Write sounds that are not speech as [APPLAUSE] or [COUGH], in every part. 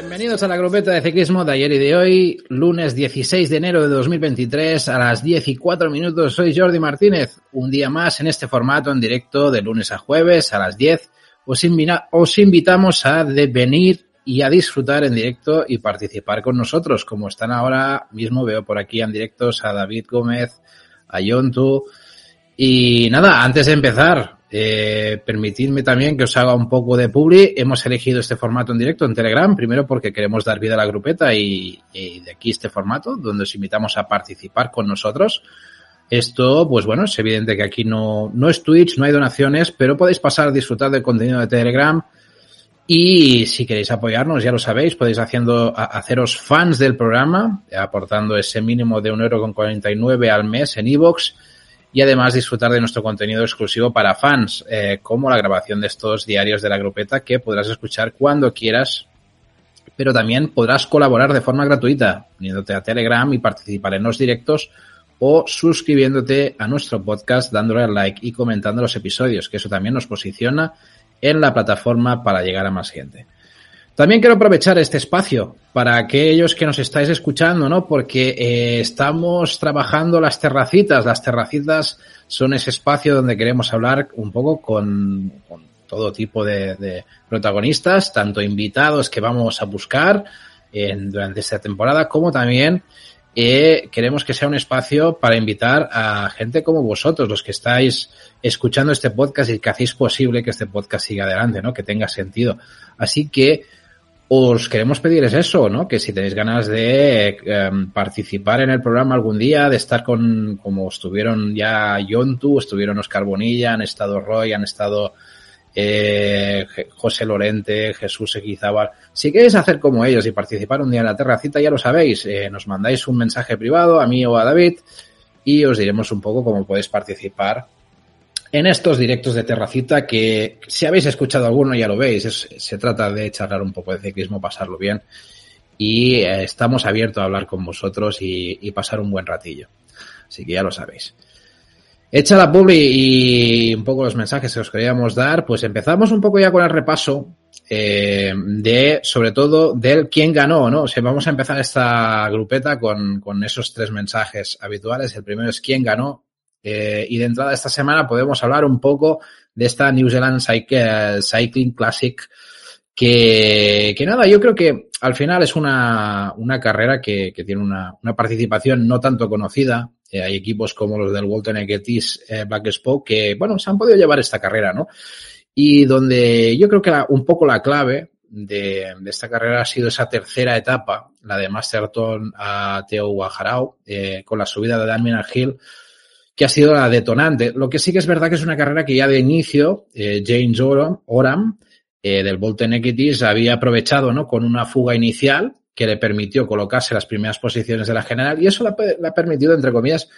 Bienvenidos a la grupeta de ciclismo de ayer y de hoy, lunes 16 de enero de 2023 a las 10 y 4 minutos. Soy Jordi Martínez, un día más en este formato en directo de lunes a jueves a las 10. Os, os invitamos a venir y a disfrutar en directo y participar con nosotros, como están ahora mismo. Veo por aquí en directos a David Gómez, a Yontu. Y nada, antes de empezar, eh, permitidme también que os haga un poco de publi. Hemos elegido este formato en directo en Telegram, primero porque queremos dar vida a la grupeta y, de aquí este formato, donde os invitamos a participar con nosotros. Esto, pues bueno, es evidente que aquí no, no es Twitch, no hay donaciones, pero podéis pasar a disfrutar del contenido de Telegram. Y si queréis apoyarnos, ya lo sabéis, podéis haciendo, haceros fans del programa, aportando ese mínimo de un euro con 49 al mes en iVoox y además disfrutar de nuestro contenido exclusivo para fans, eh, como la grabación de estos diarios de la grupeta que podrás escuchar cuando quieras, pero también podrás colaborar de forma gratuita, uniéndote a Telegram y participar en los directos o suscribiéndote a nuestro podcast, dándole al like y comentando los episodios, que eso también nos posiciona en la plataforma para llegar a más gente. También quiero aprovechar este espacio para aquellos que nos estáis escuchando, ¿no? Porque eh, estamos trabajando las terracitas. Las terracitas son ese espacio donde queremos hablar un poco con, todo tipo de, protagonistas, tanto invitados que vamos a buscar durante esta temporada, como también eh, queremos que sea un espacio para invitar a gente como vosotros, los que estáis escuchando este podcast y que hacéis posible que este podcast siga adelante, ¿no? Que tenga sentido. Así que os queremos pedir es eso, ¿no? Que si tenéis ganas de em, participar en el programa algún día, de estar con, como estuvieron ya Yontu, estuvieron Oscar Bonilla, han estado Roy, han estado eh, José Lorente, Jesús Equizábal. Si queréis hacer como ellos y participar un día en la terracita, ya lo sabéis, eh, nos mandáis un mensaje privado a mí o a David y os diremos un poco cómo podéis participar en estos directos de Terracita que si habéis escuchado alguno ya lo veis, se trata de charlar un poco de ciclismo, pasarlo bien y eh, estamos abiertos a hablar con vosotros y, pasar un buen ratillo. Así que ya lo sabéis. Hecha la publi y un poco los mensajes que os queríamos dar, pues empezamos un poco ya con el repaso eh, de, sobre todo, del quién ganó, ¿no? O sea, vamos a empezar esta grupeta con, con esos tres mensajes habituales. El primero es quién ganó, eh, y de entrada esta semana podemos hablar un poco de esta New Zealand Cycling Classic que, que nada, yo creo que al final es una, una carrera que, que tiene una, una, participación no tanto conocida. Eh, hay equipos como los del Walton Egetis eh, Black Spoke que, bueno, se han podido llevar esta carrera, ¿no? Y donde yo creo que un poco la clave de, esta carrera ha sido esa tercera etapa, la de Masterton a Teo Guajarao, eh, con la subida de Damien Hill, que ha sido la detonante. Lo que sí que es verdad que es una carrera que ya de inicio eh, James Oram, eh, del Bolton Equities había aprovechado ¿no? con una fuga inicial que le permitió colocarse las primeras posiciones de la general y eso le, ha permitido, entre comillas,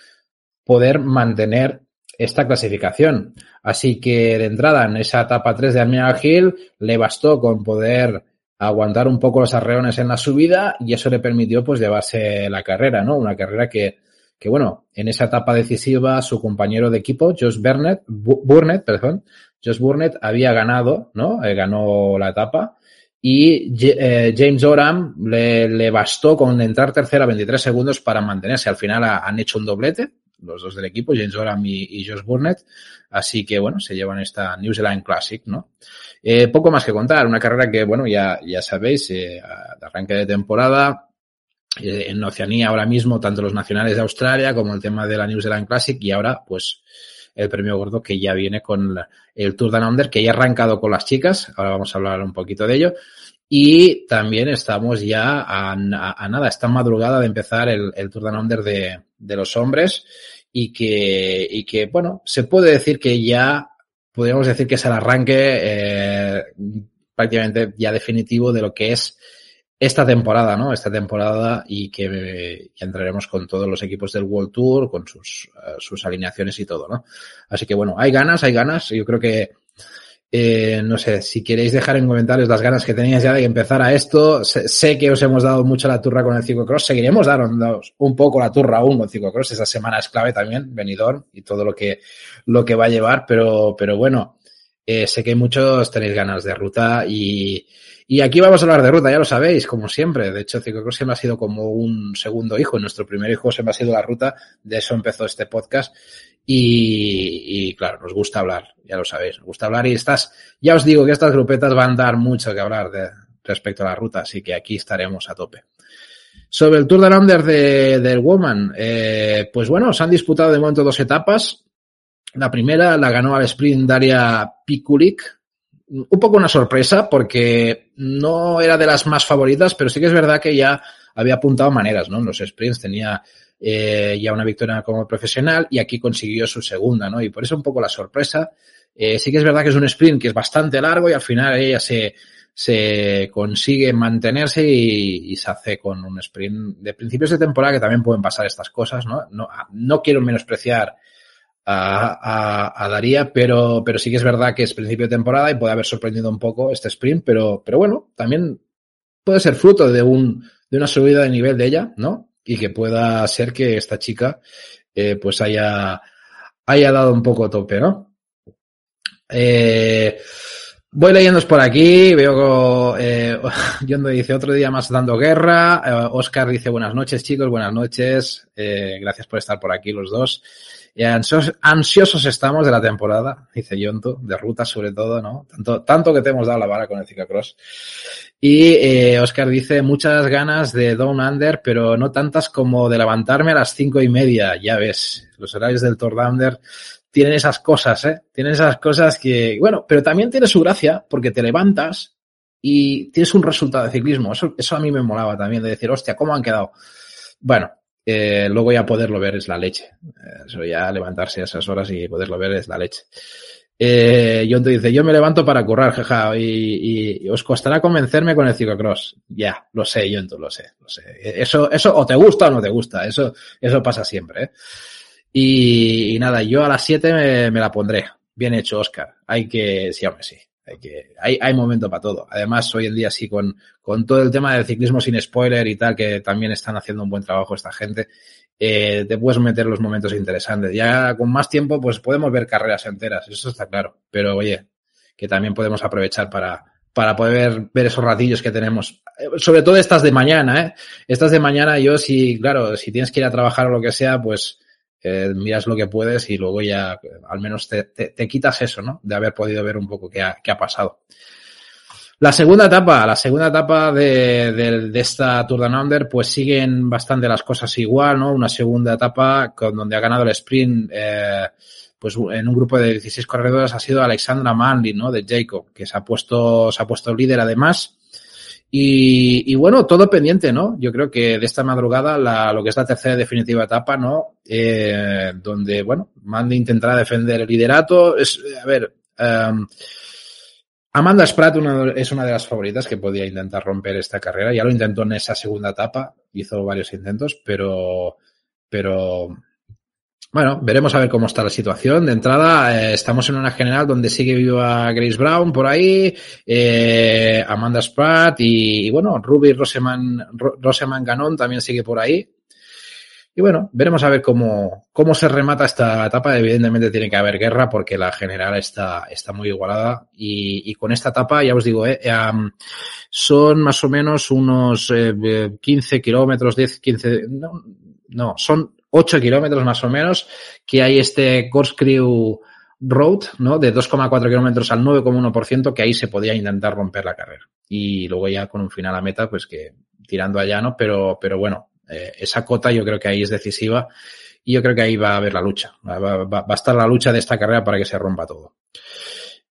poder mantener esta clasificación. Así que de entrada en esa etapa 3 de Admiral Hill le bastó con poder aguantar un poco los arreones en la subida y eso le permitió pues llevarse la carrera, ¿no? Una carrera que que bueno, en esa etapa decisiva su compañero de equipo, Josh Burnett, Burnett, perdón, Josh Burnett había ganado, ¿no? Eh, ganó la etapa y eh, James Oram le, bastó con entrar tercera 23 segundos para mantenerse. Al final han hecho un doblete, los dos del equipo, James Oram y, Josh Burnett. Así que bueno, se llevan esta New Zealand Classic, ¿no? Eh, poco más que contar, una carrera que bueno, ya, ya sabéis, de arranque de temporada, eh, en Oceanía ahora mismo, tanto los nacionales de Australia como el tema de la New Zealand Classic y ahora, pues, el premio gordo que ya viene con el Tour Down Under, que ya ha arrancado con las chicas. Ahora vamos a hablar un poquito de ello. Y también estamos ya a, nada, está madrugada de empezar el, Tour Down Under de, de, los hombres y que, y que, bueno, se puede decir que ya, podríamos decir que es el arranque eh, prácticamente ya definitivo de lo que es esta temporada, ¿no? Esta temporada y que, entraremos con todos los equipos del World Tour, con sus, eh, sus alineaciones y todo, ¿no? Así que bueno, hay ganas, hay ganas. Yo creo que, eh, no sé, si queréis dejar en comentarios las ganas que teníais ya de que empezara esto, sé, que os hemos dado mucho la turra con el ciclocross, seguiremos dando un poco la turra aún con ciclocross, esa semana es clave también, venidor y todo lo que, lo que va a llevar, pero, pero bueno, eh, sé que muchos tenéis ganas de ruta y, y aquí vamos a hablar de ruta, ya lo sabéis, como siempre. De hecho, Ciclocross siempre ha sido como un segundo hijo. Nuestro primer hijo siempre ha sido la ruta. De eso empezó este podcast. Y, y, claro, nos gusta hablar, ya lo sabéis, nos gusta hablar y estas, ya os digo que estas grupetas van a dar mucho que hablar de, respecto a la ruta, así que aquí estaremos a tope. Sobre el Tour de Under de, del Woman, eh, pues bueno, se han disputado de momento dos etapas. La primera la ganó al sprint Daria Pikulik, un poco una sorpresa porque no era de las más favoritas, pero sí que es verdad que ya había apuntado maneras, ¿no? En los sprints tenía eh, ya una victoria como profesional y aquí consiguió su segunda, ¿no? Y por eso un poco la sorpresa. Eh, sí que es verdad que es un sprint que es bastante largo y al final ella se, se consigue mantenerse y, y, se hace con un sprint de principios de temporada que también pueden pasar estas cosas, ¿no? No, no quiero menospreciar a, a, a, Daría, pero, pero sí que es verdad que es principio de temporada y puede haber sorprendido un poco este sprint, pero, pero bueno, también puede ser fruto de un, de una subida de nivel de ella, ¿no? Y que pueda ser que esta chica, eh, pues haya, haya dado un poco tope, ¿no? Eh, voy leyéndos por aquí, veo que eh, [LAUGHS] dice otro día más dando guerra, eh, Oscar dice buenas noches chicos, buenas noches, eh, gracias por estar por aquí los dos. Y ansiosos, ansiosos, estamos de la temporada, dice Yonto, de ruta sobre todo, ¿no? Tanto, tanto que te hemos dado la vara con el ciclocross. Y eh, Oscar dice, muchas ganas de Down Under, pero no tantas como de levantarme a las cinco y media. Ya ves, los horarios del Tour Under tienen esas cosas, ¿eh? Tienen esas cosas que, bueno, pero también tiene su gracia porque te levantas y tienes un resultado de ciclismo. Eso, eso a mí me molaba también, de decir, hostia, ¿cómo han quedado? Bueno, eh, luego ya poderlo ver es la leche. Eh, eso ya levantarse a esas horas y poderlo ver es la leche. Eh, te dice, yo me levanto para currar, jaja, y, y, os costará convencerme con el ciclocross. Ya, lo sé, John, lo sé, lo sé. Eso, eso o te gusta o no te gusta, eso, eso pasa siempre. ¿eh? Y, y, nada, yo a las 7 me, me, la pondré. Bien hecho, Oscar. Hay que, sí, hombre, sí. Hay que, hay, hay momento para todo. Además, hoy en día sí, con, con todo el tema del ciclismo sin spoiler y tal, que también están haciendo un buen trabajo esta gente, eh, te puedes meter los momentos interesantes. Ya con más tiempo, pues podemos ver carreras enteras, eso está claro. Pero oye, que también podemos aprovechar para, para poder ver esos ratillos que tenemos. Sobre todo estas de mañana, ¿eh? Estas de mañana, yo sí, claro, si tienes que ir a trabajar o lo que sea, pues eh, miras lo que puedes y luego ya al menos te, te, quitas eso, ¿no? De haber podido ver un poco qué ha, qué ha pasado. La segunda etapa, la segunda etapa de, de, de, esta Tour de Under, pues siguen bastante las cosas igual, ¿no? Una segunda etapa con donde ha ganado el sprint, eh, pues en un grupo de 16 corredores ha sido Alexandra Manley, ¿no? De Jacob, que se ha puesto, se ha puesto líder además. Y, y, bueno, todo pendiente, ¿no? Yo creo que de esta madrugada, la, lo que es la tercera definitiva etapa, ¿no? Eh, donde, bueno, Mandy intentará defender el liderato. Es, a ver, um, Amanda Spratt es una de las favoritas que podía intentar romper esta carrera. Ya lo intentó en esa segunda etapa, hizo varios intentos, pero, pero bueno, veremos a ver cómo está la situación. De entrada, eh, estamos en una general donde sigue viva Grace Brown por ahí, eh, Amanda Spratt y, bueno, Ruby Roseman, Roseman Ganon también sigue por ahí. Y bueno, veremos a ver cómo, cómo se remata esta etapa. Evidentemente tiene que haber guerra porque la general está, está muy igualada. Y, y con esta etapa, ya os digo, eh, um, son más o menos unos eh, 15 kilómetros, 10, 15, no, no, son 8 kilómetros más o menos, que hay este Corkscrew Road, ¿no? De 2,4 kilómetros al 9,1%, que ahí se podía intentar romper la carrera. Y luego ya con un final a meta, pues que tirando allá, ¿no? Pero, pero bueno, eh, esa cota yo creo que ahí es decisiva y yo creo que ahí va a haber la lucha. Va a estar la lucha de esta carrera para que se rompa todo.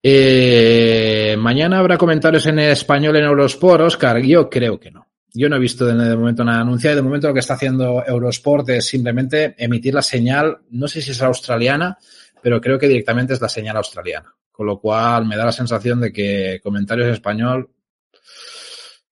Eh, mañana habrá comentarios en español en Eurosport, Oscar. Yo creo que no. Yo no he visto de, momento nada anunciado. De momento lo que está haciendo Eurosport es simplemente emitir la señal, no sé si es australiana, pero creo que directamente es la señal australiana. Con lo cual me da la sensación de que comentarios en español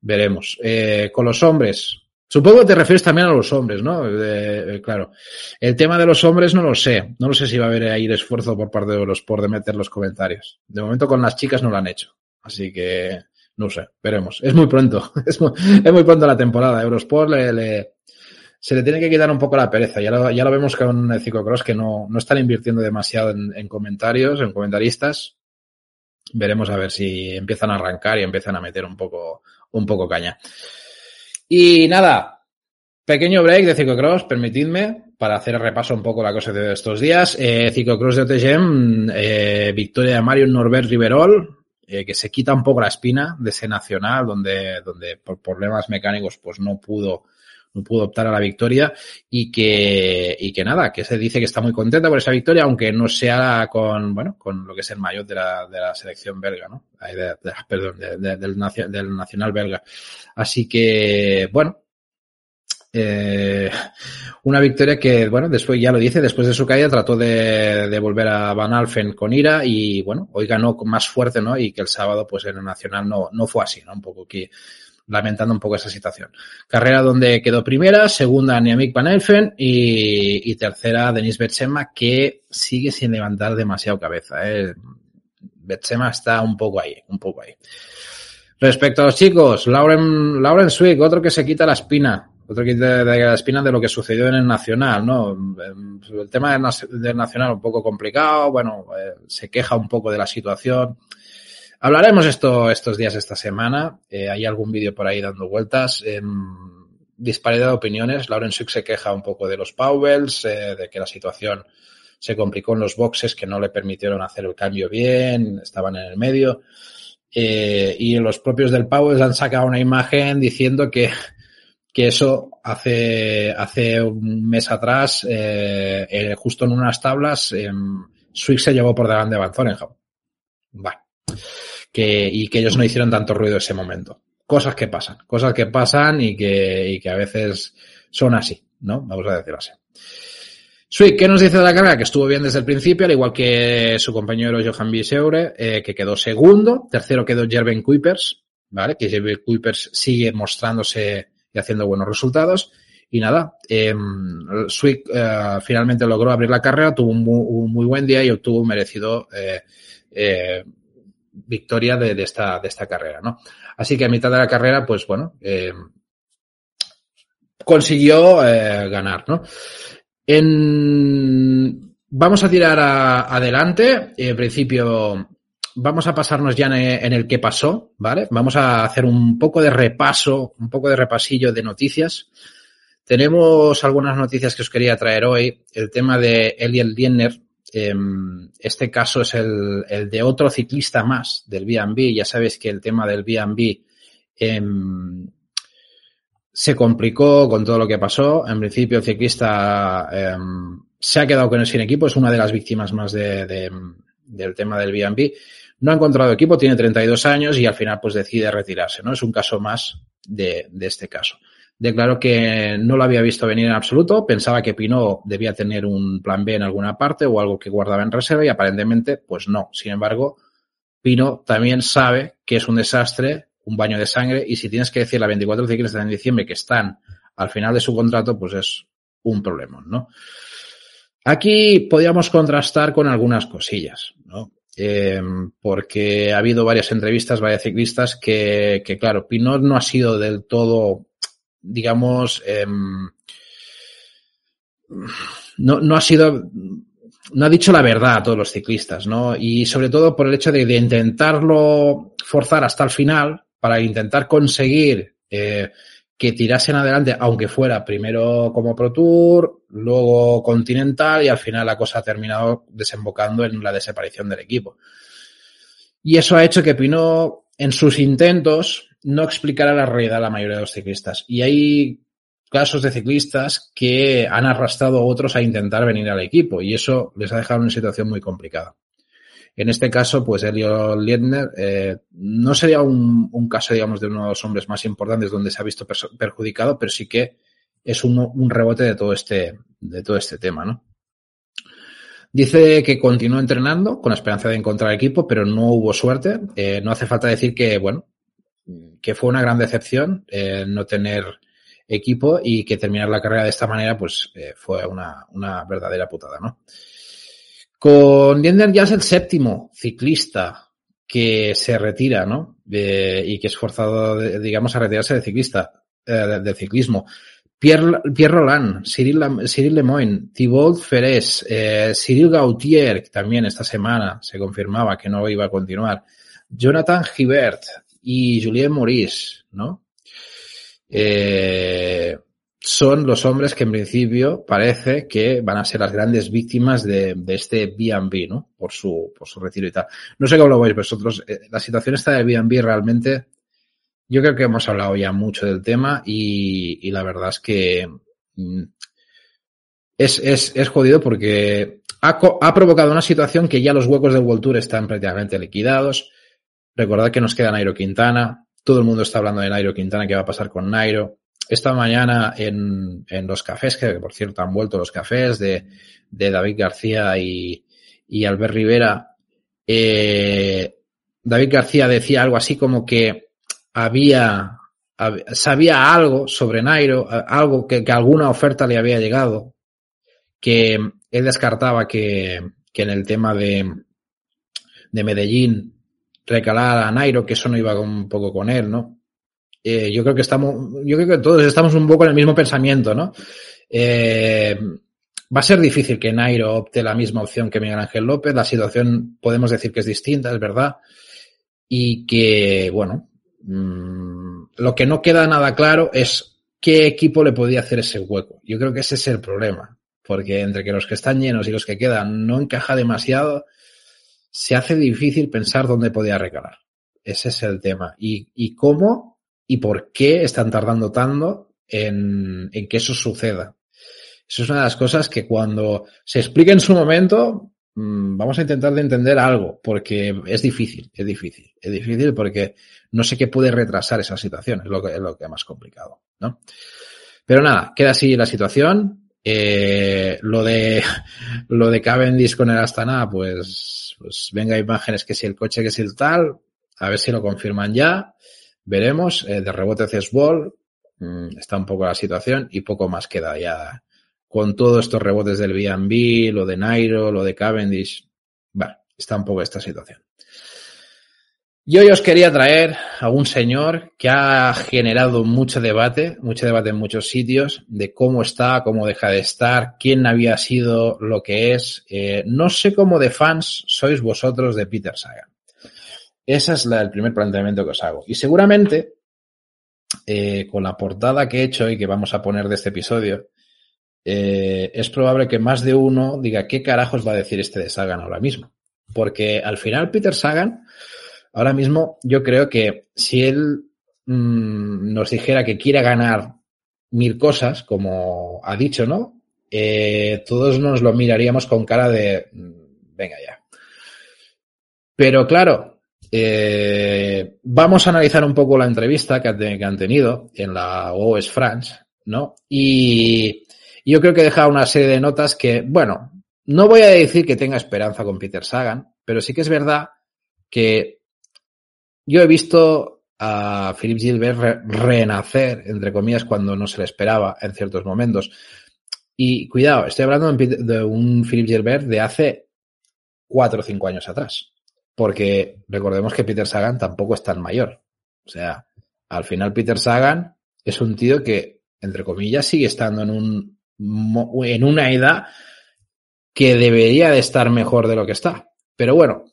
veremos. Eh, con los hombres, supongo que te refieres también a los hombres, ¿no? Eh, claro. El tema de los hombres no lo sé. No lo sé si va a haber ahí esfuerzo por parte de Eurosport de meter los comentarios. De momento con las chicas no lo han hecho. Así que no sé, veremos. Es muy pronto. [LAUGHS] Es muy, pronto la temporada. Eurosport le, le, se le tiene que quitar un poco la pereza. Ya lo, ya lo vemos con el Ciclocross que no, no están invirtiendo demasiado en, en, comentarios, en comentaristas. Veremos a ver si empiezan a arrancar y empiezan a meter un poco, un poco caña. Y nada, pequeño break de Ciclocross, permitidme, para hacer el repaso un poco la cosa de estos días. Eh, Ciclocross de OTGM, eh, victoria de Mario Norbert Riverol, eh, que se quita un poco la espina de ese nacional, donde, donde por problemas mecánicos pues no pudo no pudo optar a la victoria y que, y que nada, que se dice que está muy contenta por esa victoria, aunque no sea con, bueno, con lo que es el mayor de la, de la selección belga, ¿no? De, de, perdón, de, del, del nacional belga. Así que, bueno, eh, una victoria que, bueno, después ya lo dice, después de su caída trató de, volver a Van Alfen con ira y, bueno, hoy ganó más fuerte, ¿no? Y que el sábado, pues en el Nacional no, no fue así, ¿no? Un poco que lamentando un poco esa situación. Carrera donde quedó primera, segunda Niamik Van Elfen y, y tercera Denis Betsema, que sigue sin levantar demasiado cabeza. ¿eh? Betsema está un poco ahí, un poco ahí. Respecto a los chicos, Lauren, Lauren Swick, otro que se quita la espina, otro que quita la espina de lo que sucedió en el Nacional, ¿no? El tema del, Nacional un poco complicado, bueno, eh, se queja un poco de la situación. Hablaremos esto estos días, esta semana. Eh, hay algún vídeo por ahí dando vueltas. Eh, disparidad de opiniones. Lauren Suk se queja un poco de los Powells, eh, de que la situación se complicó en los boxes que no le permitieron hacer el cambio bien, estaban en el medio. Y los propios del Powell han sacado una imagen diciendo que, que eso hace, hace un mes atrás, eh, eh, justo en unas tablas, eh, Swick se llevó por delante de Van Zorenham. Vale. Que, y que ellos no hicieron tanto ruido ese momento. Cosas que pasan, cosas que pasan y que, y que a veces son así, ¿no? Vamos a decirlo así. Swick, ¿qué nos dice de la carrera? Que estuvo bien desde el principio, al igual que su compañero Johan Biseure, eh, que quedó segundo. Tercero quedó Jerven Kuipers, ¿vale? Que Jerven Kuipers sigue mostrándose y haciendo buenos resultados. Y nada, eh, Swick finalmente logró abrir la carrera, tuvo un muy, buen día y obtuvo un merecido eh, eh, victoria de, esta, de esta carrera, ¿no? Así que a mitad de la carrera, pues bueno, eh, consiguió eh, ganar, ¿no? En, vamos a tirar adelante. En principio, vamos a pasarnos ya en, el que pasó, ¿vale? Vamos a hacer un poco de repaso, un poco de repasillo de noticias. Tenemos algunas noticias que os quería traer hoy. El tema de Eliel Dienner, este caso es el, de otro ciclista más del B&B. Ya sabéis que el tema del B&B eh, se complicó con todo lo que pasó. En principio, el ciclista eh, se ha quedado con el sin equipo. Es una de las víctimas más de, de, del tema del B&B. No ha encontrado equipo, tiene 32 años y al final pues decide retirarse. ¿no? Es un caso más de, de este caso declaró que no lo había visto venir en absoluto, pensaba que Pinot debía tener un plan B en alguna parte o algo que guardaba en reserva y aparentemente pues no. Sin embargo, Pinot también sabe que es un desastre, un baño de sangre y si tienes que decir a 24 ciclistas en diciembre que están al final de su contrato, pues es un problema, ¿no? Aquí podríamos contrastar con algunas cosillas, ¿no? Eh, porque ha habido varias entrevistas, varias ciclistas que, que, claro, Pinot no ha sido del todo digamos, eh, no, no ha sido, no ha dicho la verdad a todos los ciclistas, ¿no? Y sobre todo por el hecho de, de intentarlo forzar hasta el final para intentar conseguir eh, que tirasen adelante, aunque fuera primero como Pro Tour, luego Continental y al final la cosa ha terminado desembocando en la desaparición del equipo. Y eso ha hecho que Pinot, en sus intentos, no explicará la realidad a la mayoría de los ciclistas. Y hay casos de ciclistas que han arrastrado a otros a intentar venir al equipo y eso les ha dejado una situación muy complicada. En este caso, pues Elio Liedner eh, no sería un, un, caso, digamos, de uno de los hombres más importantes donde se ha visto perjudicado, pero sí que es un, un rebote de todo este, de todo este tema, ¿no? Dice que continuó entrenando con la esperanza de encontrar equipo, pero no hubo suerte. Eh, no hace falta decir que, bueno, que fue una gran decepción eh, no tener equipo y que terminar la carrera de esta manera, pues eh, fue una, una, verdadera putada, ¿no? Con Diender ya es el séptimo ciclista que se retira, ¿no? Y que es forzado, digamos, a retirarse de ciclista, eh, del ciclismo. Pierre, Roland, Cyril, Lemoyne, Thibault Ferés, eh, Cyril Gautier, que también esta semana se confirmaba que no iba a continuar, Jonathan Gibert y Julien Maurice, ¿no? Eh, son los hombres que en principio parece que van a ser las grandes víctimas de, de este B&B, ¿no? Por su, por su retiro y tal. No sé cómo lo veis vosotros. Eh, la situación esta del B&B realmente, yo creo que hemos hablado ya mucho del tema y, y la verdad es que mm, es, es, es jodido porque ha, ha, provocado una situación que ya los huecos del World están prácticamente liquidados. Recordad que nos queda Nairo Quintana. Todo el mundo está hablando de Nairo Quintana, qué va a pasar con Nairo esta mañana en, en, los cafés, que por cierto han vuelto los cafés de, de David García y, y Albert Rivera, eh, David García decía algo así como que había, sabía algo sobre Nairo, algo que, que, alguna oferta le había llegado, que él descartaba que, que en el tema de, de Medellín recalara a Nairo, que eso no iba un poco con él, ¿no? Eh, yo creo que estamos, yo creo que todos estamos un poco en el mismo pensamiento, ¿no? Eh, va a ser difícil que Nairo opte la misma opción que Miguel Ángel López. La situación podemos decir que es distinta, es verdad. Y que, bueno, mmm, lo que no queda nada claro es qué equipo le podía hacer ese hueco. Yo creo que ese es el problema. Porque entre que los que están llenos y los que quedan no encaja demasiado, se hace difícil pensar dónde podía recalar. Ese es el tema. Y, y cómo y por qué están tardando tanto en, en, que eso suceda. Eso es una de las cosas que cuando se explique en su momento, mmm, vamos a intentar de entender algo, porque es difícil, es difícil, es difícil porque no sé qué puede retrasar esa situación, es lo que es lo que más complicado, ¿no? Pero nada, queda así la situación. Eh, lo de [LAUGHS] lo de Cavendish con el Astana, pues, pues venga imágenes que si el coche, que si el tal, a ver si lo confirman ya veremos. Eh, de rebote Cesbol, mmm, está un poco la situación y poco más queda ya. Con todos estos rebotes del B&B, lo de Nairo, lo de Cavendish, bueno, está un poco esta situación. Yo hoy os quería traer a un señor que ha generado mucho debate, mucho debate en muchos sitios, de cómo está, cómo deja de estar, quién había sido lo que es. Eh, no sé cómo de fans sois vosotros de Peter Sagan. Ese es el primer planteamiento que os hago. Y seguramente, eh, con la portada que he hecho y que vamos a poner de este episodio, eh, es probable que más de uno diga qué carajos va a decir este de Sagan ahora mismo. Porque al final Peter Sagan, ahora mismo, yo creo que si él mmm, nos dijera que quiere ganar mil cosas, como ha dicho, ¿no? Eh, todos nos lo miraríamos con cara de, mm, venga ya. Pero claro, eh, vamos a analizar un poco la entrevista que, han tenido en la OS France, ¿no? Y yo creo que deja una serie de notas que, bueno, no voy a decir que tenga esperanza con Peter Sagan, pero sí que es verdad que yo he visto a Philip Gilbert re renacer, entre comillas, cuando no se le esperaba en ciertos momentos. Y cuidado, estoy hablando de un Philip Gilbert de hace cuatro o cinco años atrás porque recordemos que Peter Sagan tampoco es tan mayor. O sea, al final Peter Sagan es un tío que, entre comillas, sigue estando en un en una edad que debería de estar mejor de lo que está. Pero bueno,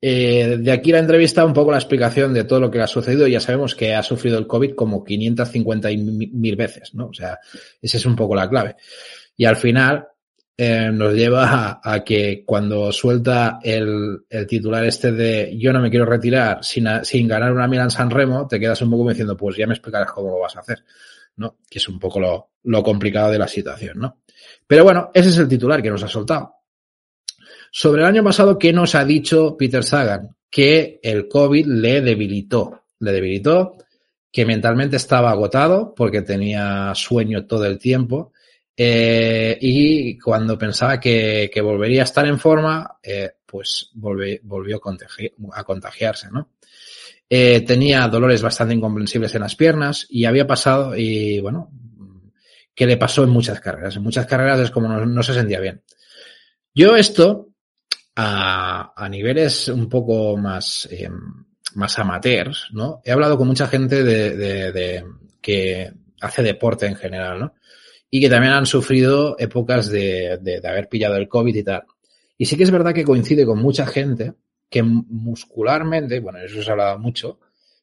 eh, de aquí la entrevista un poco la explicación de todo lo que ha sucedido. Ya sabemos que ha sufrido el COVID como 550 mil veces, ¿no? O sea, esa es un poco la clave. Y al final, eh, nos lleva a, que cuando suelta el, el, titular este de yo no me quiero retirar sin, sin ganar una Milan San Remo, te quedas un poco diciendo, pues ya me explicarás cómo lo vas a hacer, ¿no? Que es un poco lo, lo complicado de la situación, ¿no? Pero bueno, ese es el titular que nos ha soltado. Sobre el año pasado, ¿qué nos ha dicho Peter Sagan? Que el COVID le debilitó. Le debilitó, que mentalmente estaba agotado porque tenía sueño todo el tiempo, eh, y cuando pensaba que, que, volvería a estar en forma, eh, pues volvió a, contagi a, contagiarse, ¿no? eh, tenía dolores bastante incomprensibles en las piernas y había pasado, y bueno, que le pasó en muchas carreras. En muchas carreras es como no, se sentía bien. Yo esto, a, a niveles un poco más, más amateurs, ¿no? He hablado con mucha gente de, de, que hace deporte en general, ¿no? Y que también han sufrido épocas de, de, haber pillado el COVID y tal. Y sí que es verdad que coincide con mucha gente que muscularmente, bueno, eso se ha hablado mucho,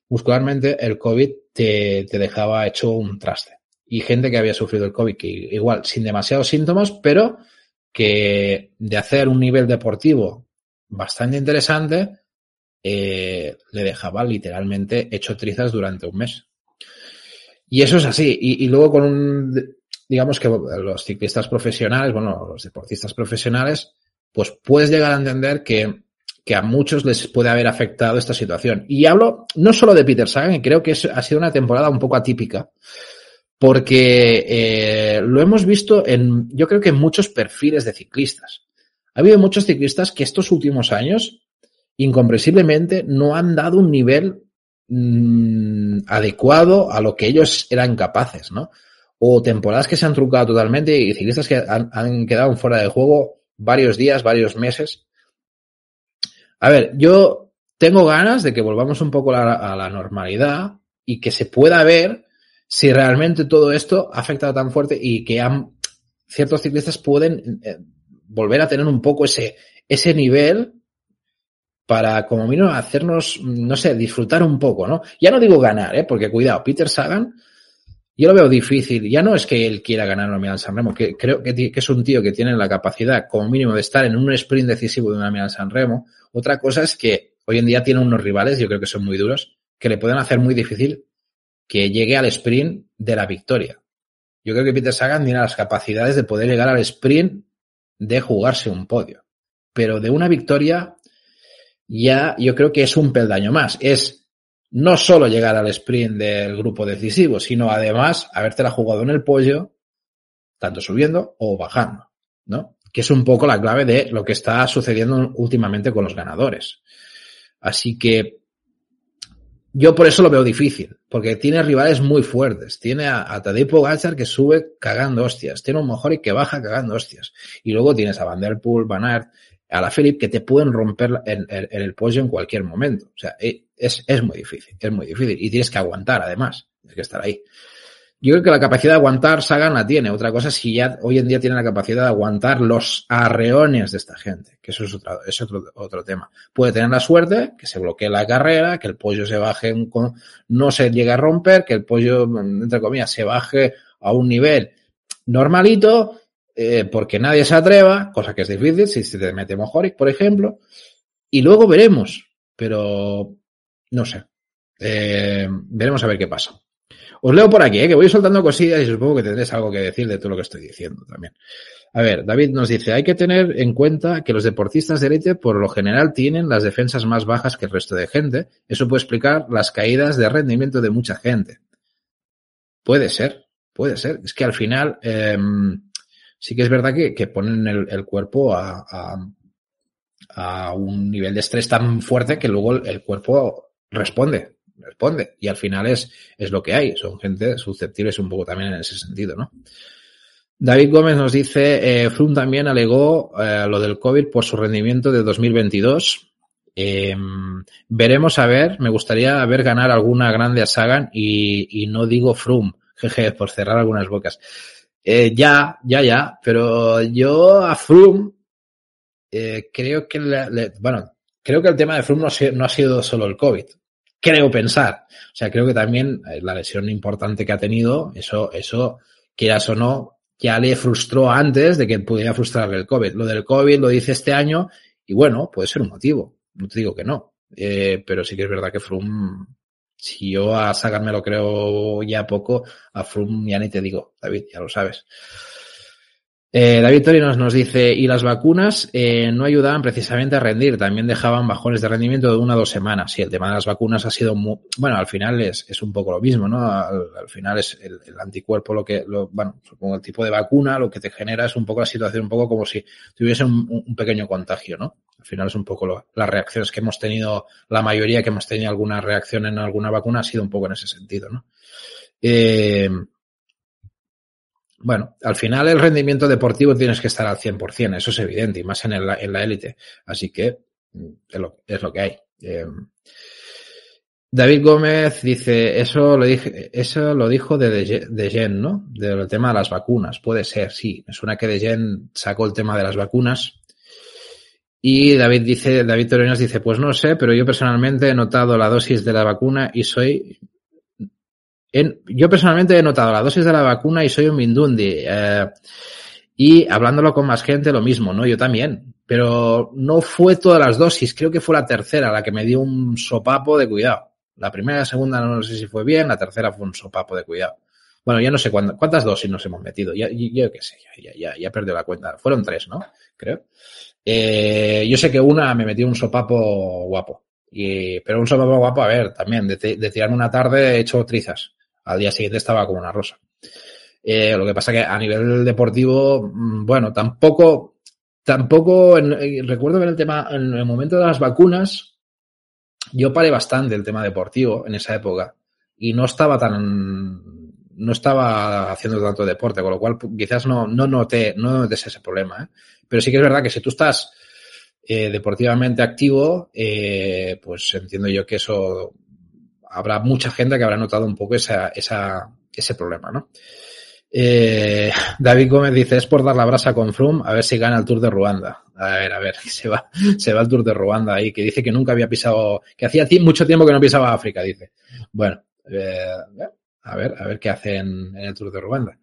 muscularmente el COVID te, te dejaba hecho un traste. Y gente que había sufrido el COVID, que igual sin demasiados síntomas, pero que de hacer un nivel deportivo bastante interesante, eh, le dejaba literalmente hecho trizas durante un mes. Y eso es así. Y, y, luego con un, digamos que los ciclistas profesionales, bueno, los deportistas profesionales, pues puedes llegar a entender que que a muchos les puede haber afectado esta situación. Y hablo no solo de Peter Sagan, y creo que ha sido una temporada un poco atípica, porque eh, lo hemos visto en, yo creo que en muchos perfiles de ciclistas. Ha habido muchos ciclistas que estos últimos años, incomprensiblemente, no han dado un nivel mmm, adecuado a lo que ellos eran capaces, ¿no? O temporadas que se han trucado totalmente y ciclistas que han, quedado fuera de juego varios días, varios meses a ver, yo tengo ganas de que volvamos un poco a la, normalidad y que se pueda ver si realmente todo esto ha afectado tan fuerte y que ciertos ciclistas pueden eh, volver a tener un poco ese, ese nivel para, como mínimo, hacernos, no sé, disfrutar un poco, ¿no? Ya no digo ganar, ¿eh? Porque cuidado, Peter Sagan, yo lo veo difícil. Ya no es que él quiera ganar una Milán San Remo, que creo que, es un tío que tiene la capacidad, como mínimo, de estar en un sprint decisivo de una Milán San Remo. Otra cosa es que hoy en día tiene unos rivales, yo creo que son muy duros, que le pueden hacer muy difícil que llegue al sprint de la victoria. Yo creo que Peter Sagan tiene las capacidades de poder llegar al sprint de jugarse un podio. Pero de una victoria ya yo creo que es un peldaño más. Es no solo llegar al sprint del grupo decisivo, sino además habértela jugado en el pollo, tanto subiendo o bajando, ¿no? que es un poco la clave de lo que está sucediendo últimamente con los ganadores. Así que yo por eso lo veo difícil, porque tiene rivales muy fuertes. Tiene a, a Tadej Pogacar que sube cagando hostias, tiene un Mojori que baja cagando hostias. Y luego tienes a Van Der Poel, Van Aert, a la Philip que te pueden romper en, el pollo en cualquier momento. O sea, e, es, es muy difícil, es muy difícil. Y tienes que aguantar además, tienes que estar ahí. Yo creo que la capacidad de aguantar Sagan la tiene. Otra cosa es si ya hoy en día tiene la capacidad de aguantar los arreones de esta gente, que eso es otro, es otro, otro tema. Puede tener la suerte que se bloquee la carrera, que el pollo se baje, no se llegue a romper, que el pollo, entre comillas, se baje a un nivel normalito, eh, porque nadie se atreva, cosa que es difícil, si se te mete Mojoric, por ejemplo, y luego veremos, pero no sé. Eh, veremos a ver qué pasa. Os leo por aquí, ¿eh? que voy soltando cosillas y supongo que tendréis algo que decir de todo lo que estoy diciendo también. A ver, David nos dice, hay que tener en cuenta que los deportistas de élite por lo general tienen las defensas más bajas que el resto de gente. Eso puede explicar las caídas de rendimiento de mucha gente. Puede ser, puede ser. Es que al final eh, sí que es verdad que, que ponen el, cuerpo a, a, un nivel de estrés tan fuerte que luego el cuerpo responde responde. Y al final es, es lo que hay. Son gente susceptibles un poco también en ese sentido, ¿no? David Gómez nos dice, eh, también alegó eh, lo del COVID por su rendimiento de 2022. Eh, veremos a ver, me gustaría ver ganar alguna grande a Sagan y, y no digo Froome, [LAUGHS] jeje, por cerrar algunas bocas. Eh, ya, ya, ya, pero yo a Froome eh, creo que, le, bueno, creo que el tema de Froome no, no ha sido solo el COVID creo pensar. O sea, creo que también eh, la lesión importante que ha tenido, eso, eso, quieras o no, ya le frustró antes de que pudiera frustrarle el COVID. Lo del COVID lo dice este año y bueno, puede ser un motivo. No te digo que no. Eh, pero sí que es verdad que Froome, si yo a Sagan me lo creo ya poco, a Froome ya ni te digo, David, ya lo sabes. Eh, David Torinos nos dice, y las vacunas eh, no ayudaban precisamente a rendir, también dejaban bajones de rendimiento de una o dos semanas. Y el tema de las vacunas ha sido muy, bueno, al final es, es un poco lo mismo, ¿no? Al, al final es el, anticuerpo lo que, bueno, el tipo de vacuna lo que te genera es un poco la situación, un poco como si tuviese un, un pequeño contagio, ¿no? Al final es un poco lo, las reacciones que hemos tenido, la mayoría que hemos tenido alguna reacción en alguna vacuna ha sido un poco en ese sentido, ¿no? Eh, bueno, al final el rendimiento deportivo tienes que estar al 100%, eso es evidente, y más en, el, en la élite. Así que mm, es lo, es lo que hay. Eh, David Gómez dice, eso lo, dije, eso lo dijo de, de, ¿no? Del tema de las vacunas. Puede ser, sí. Me suena que de Gen sacó el tema de las vacunas. Y David dice, David Torinos dice, pues no sé, pero yo personalmente he notado la dosis de la vacuna y soy yo personalmente he notado la dosis de la vacuna y soy un Mindundi. Eh, y hablándolo con más gente, lo mismo, ¿no? Yo también. Pero no fue todas las dosis, creo que fue la tercera la que me dio un sopapo de cuidado. La primera la segunda no sé si fue bien, la tercera fue un sopapo de cuidado. Bueno, ya no sé cuántas, dosis nos hemos metido. Ya, yo qué sé, ya, ya, ya perdido la cuenta. Fueron tres, ¿no? Creo. Eh, yo sé que una me metió un sopapo guapo. Y, pero un sopapo guapo, a ver, también, de, de tirarme una tarde he hecho trizas al día siguiente estaba como una rosa. Eh, lo que pasa que a nivel deportivo, mm, bueno, tampoco, tampoco, eh, recuerdo que en el tema, en el momento de las vacunas, yo paré bastante el tema deportivo en esa época y no estaba tan, no estaba haciendo tanto deporte, con lo cual quizás no, no noté, no notes ese problema, ¿eh? Pero sí que es verdad que si tú estás eh, deportivamente activo, eh, pues entiendo yo que eso habrá mucha gente que habrá notado un poco esa, esa, ese problema, ¿no? Eh, David Gómez dice, es por dar la brasa con Froome, a ver si gana el Tour de Ruanda. A ver, a ver, [LAUGHS] se va, se va el Tour de Ruanda ahí, que dice que nunca había pisado, que hacía mucho tiempo que no pisaba África, dice. Bueno, eh, a ver, a ver qué hace en, en el Tour de Ruanda.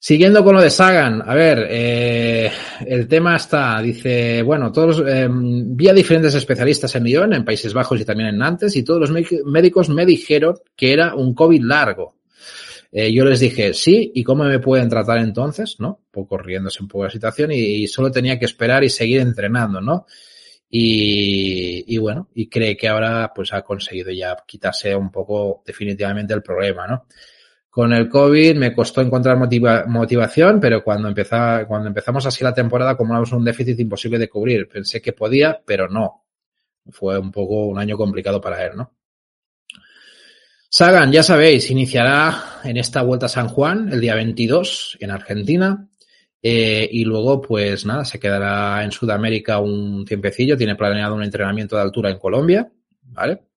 Siguiendo con lo de Sagan, a ver, eh, el tema está, dice, bueno, todos, eh, vi a diferentes especialistas en Lyon, en Países Bajos y también en Nantes, y todos los médicos me dijeron que era un COVID largo. Eh, yo les dije, sí, ¿y cómo me pueden tratar entonces? ¿No? Un poco riéndose un poco la situación y, y solo tenía que esperar y seguir entrenando, ¿no? Y, y, bueno, y cree que ahora pues ha conseguido ya quitarse un poco definitivamente el problema, ¿no? Con el COVID me costó encontrar motiva motivación, pero cuando, empezaba, cuando empezamos así la temporada acumulamos un déficit imposible de cubrir. Pensé que podía, pero no. Fue un poco un año complicado para él, ¿no? Sagan, ya sabéis, iniciará en esta vuelta a San Juan el día 22 en Argentina. Eh, y luego, pues nada, se quedará en Sudamérica un tiempecillo. Tiene planeado un entrenamiento de altura en Colombia, ¿vale?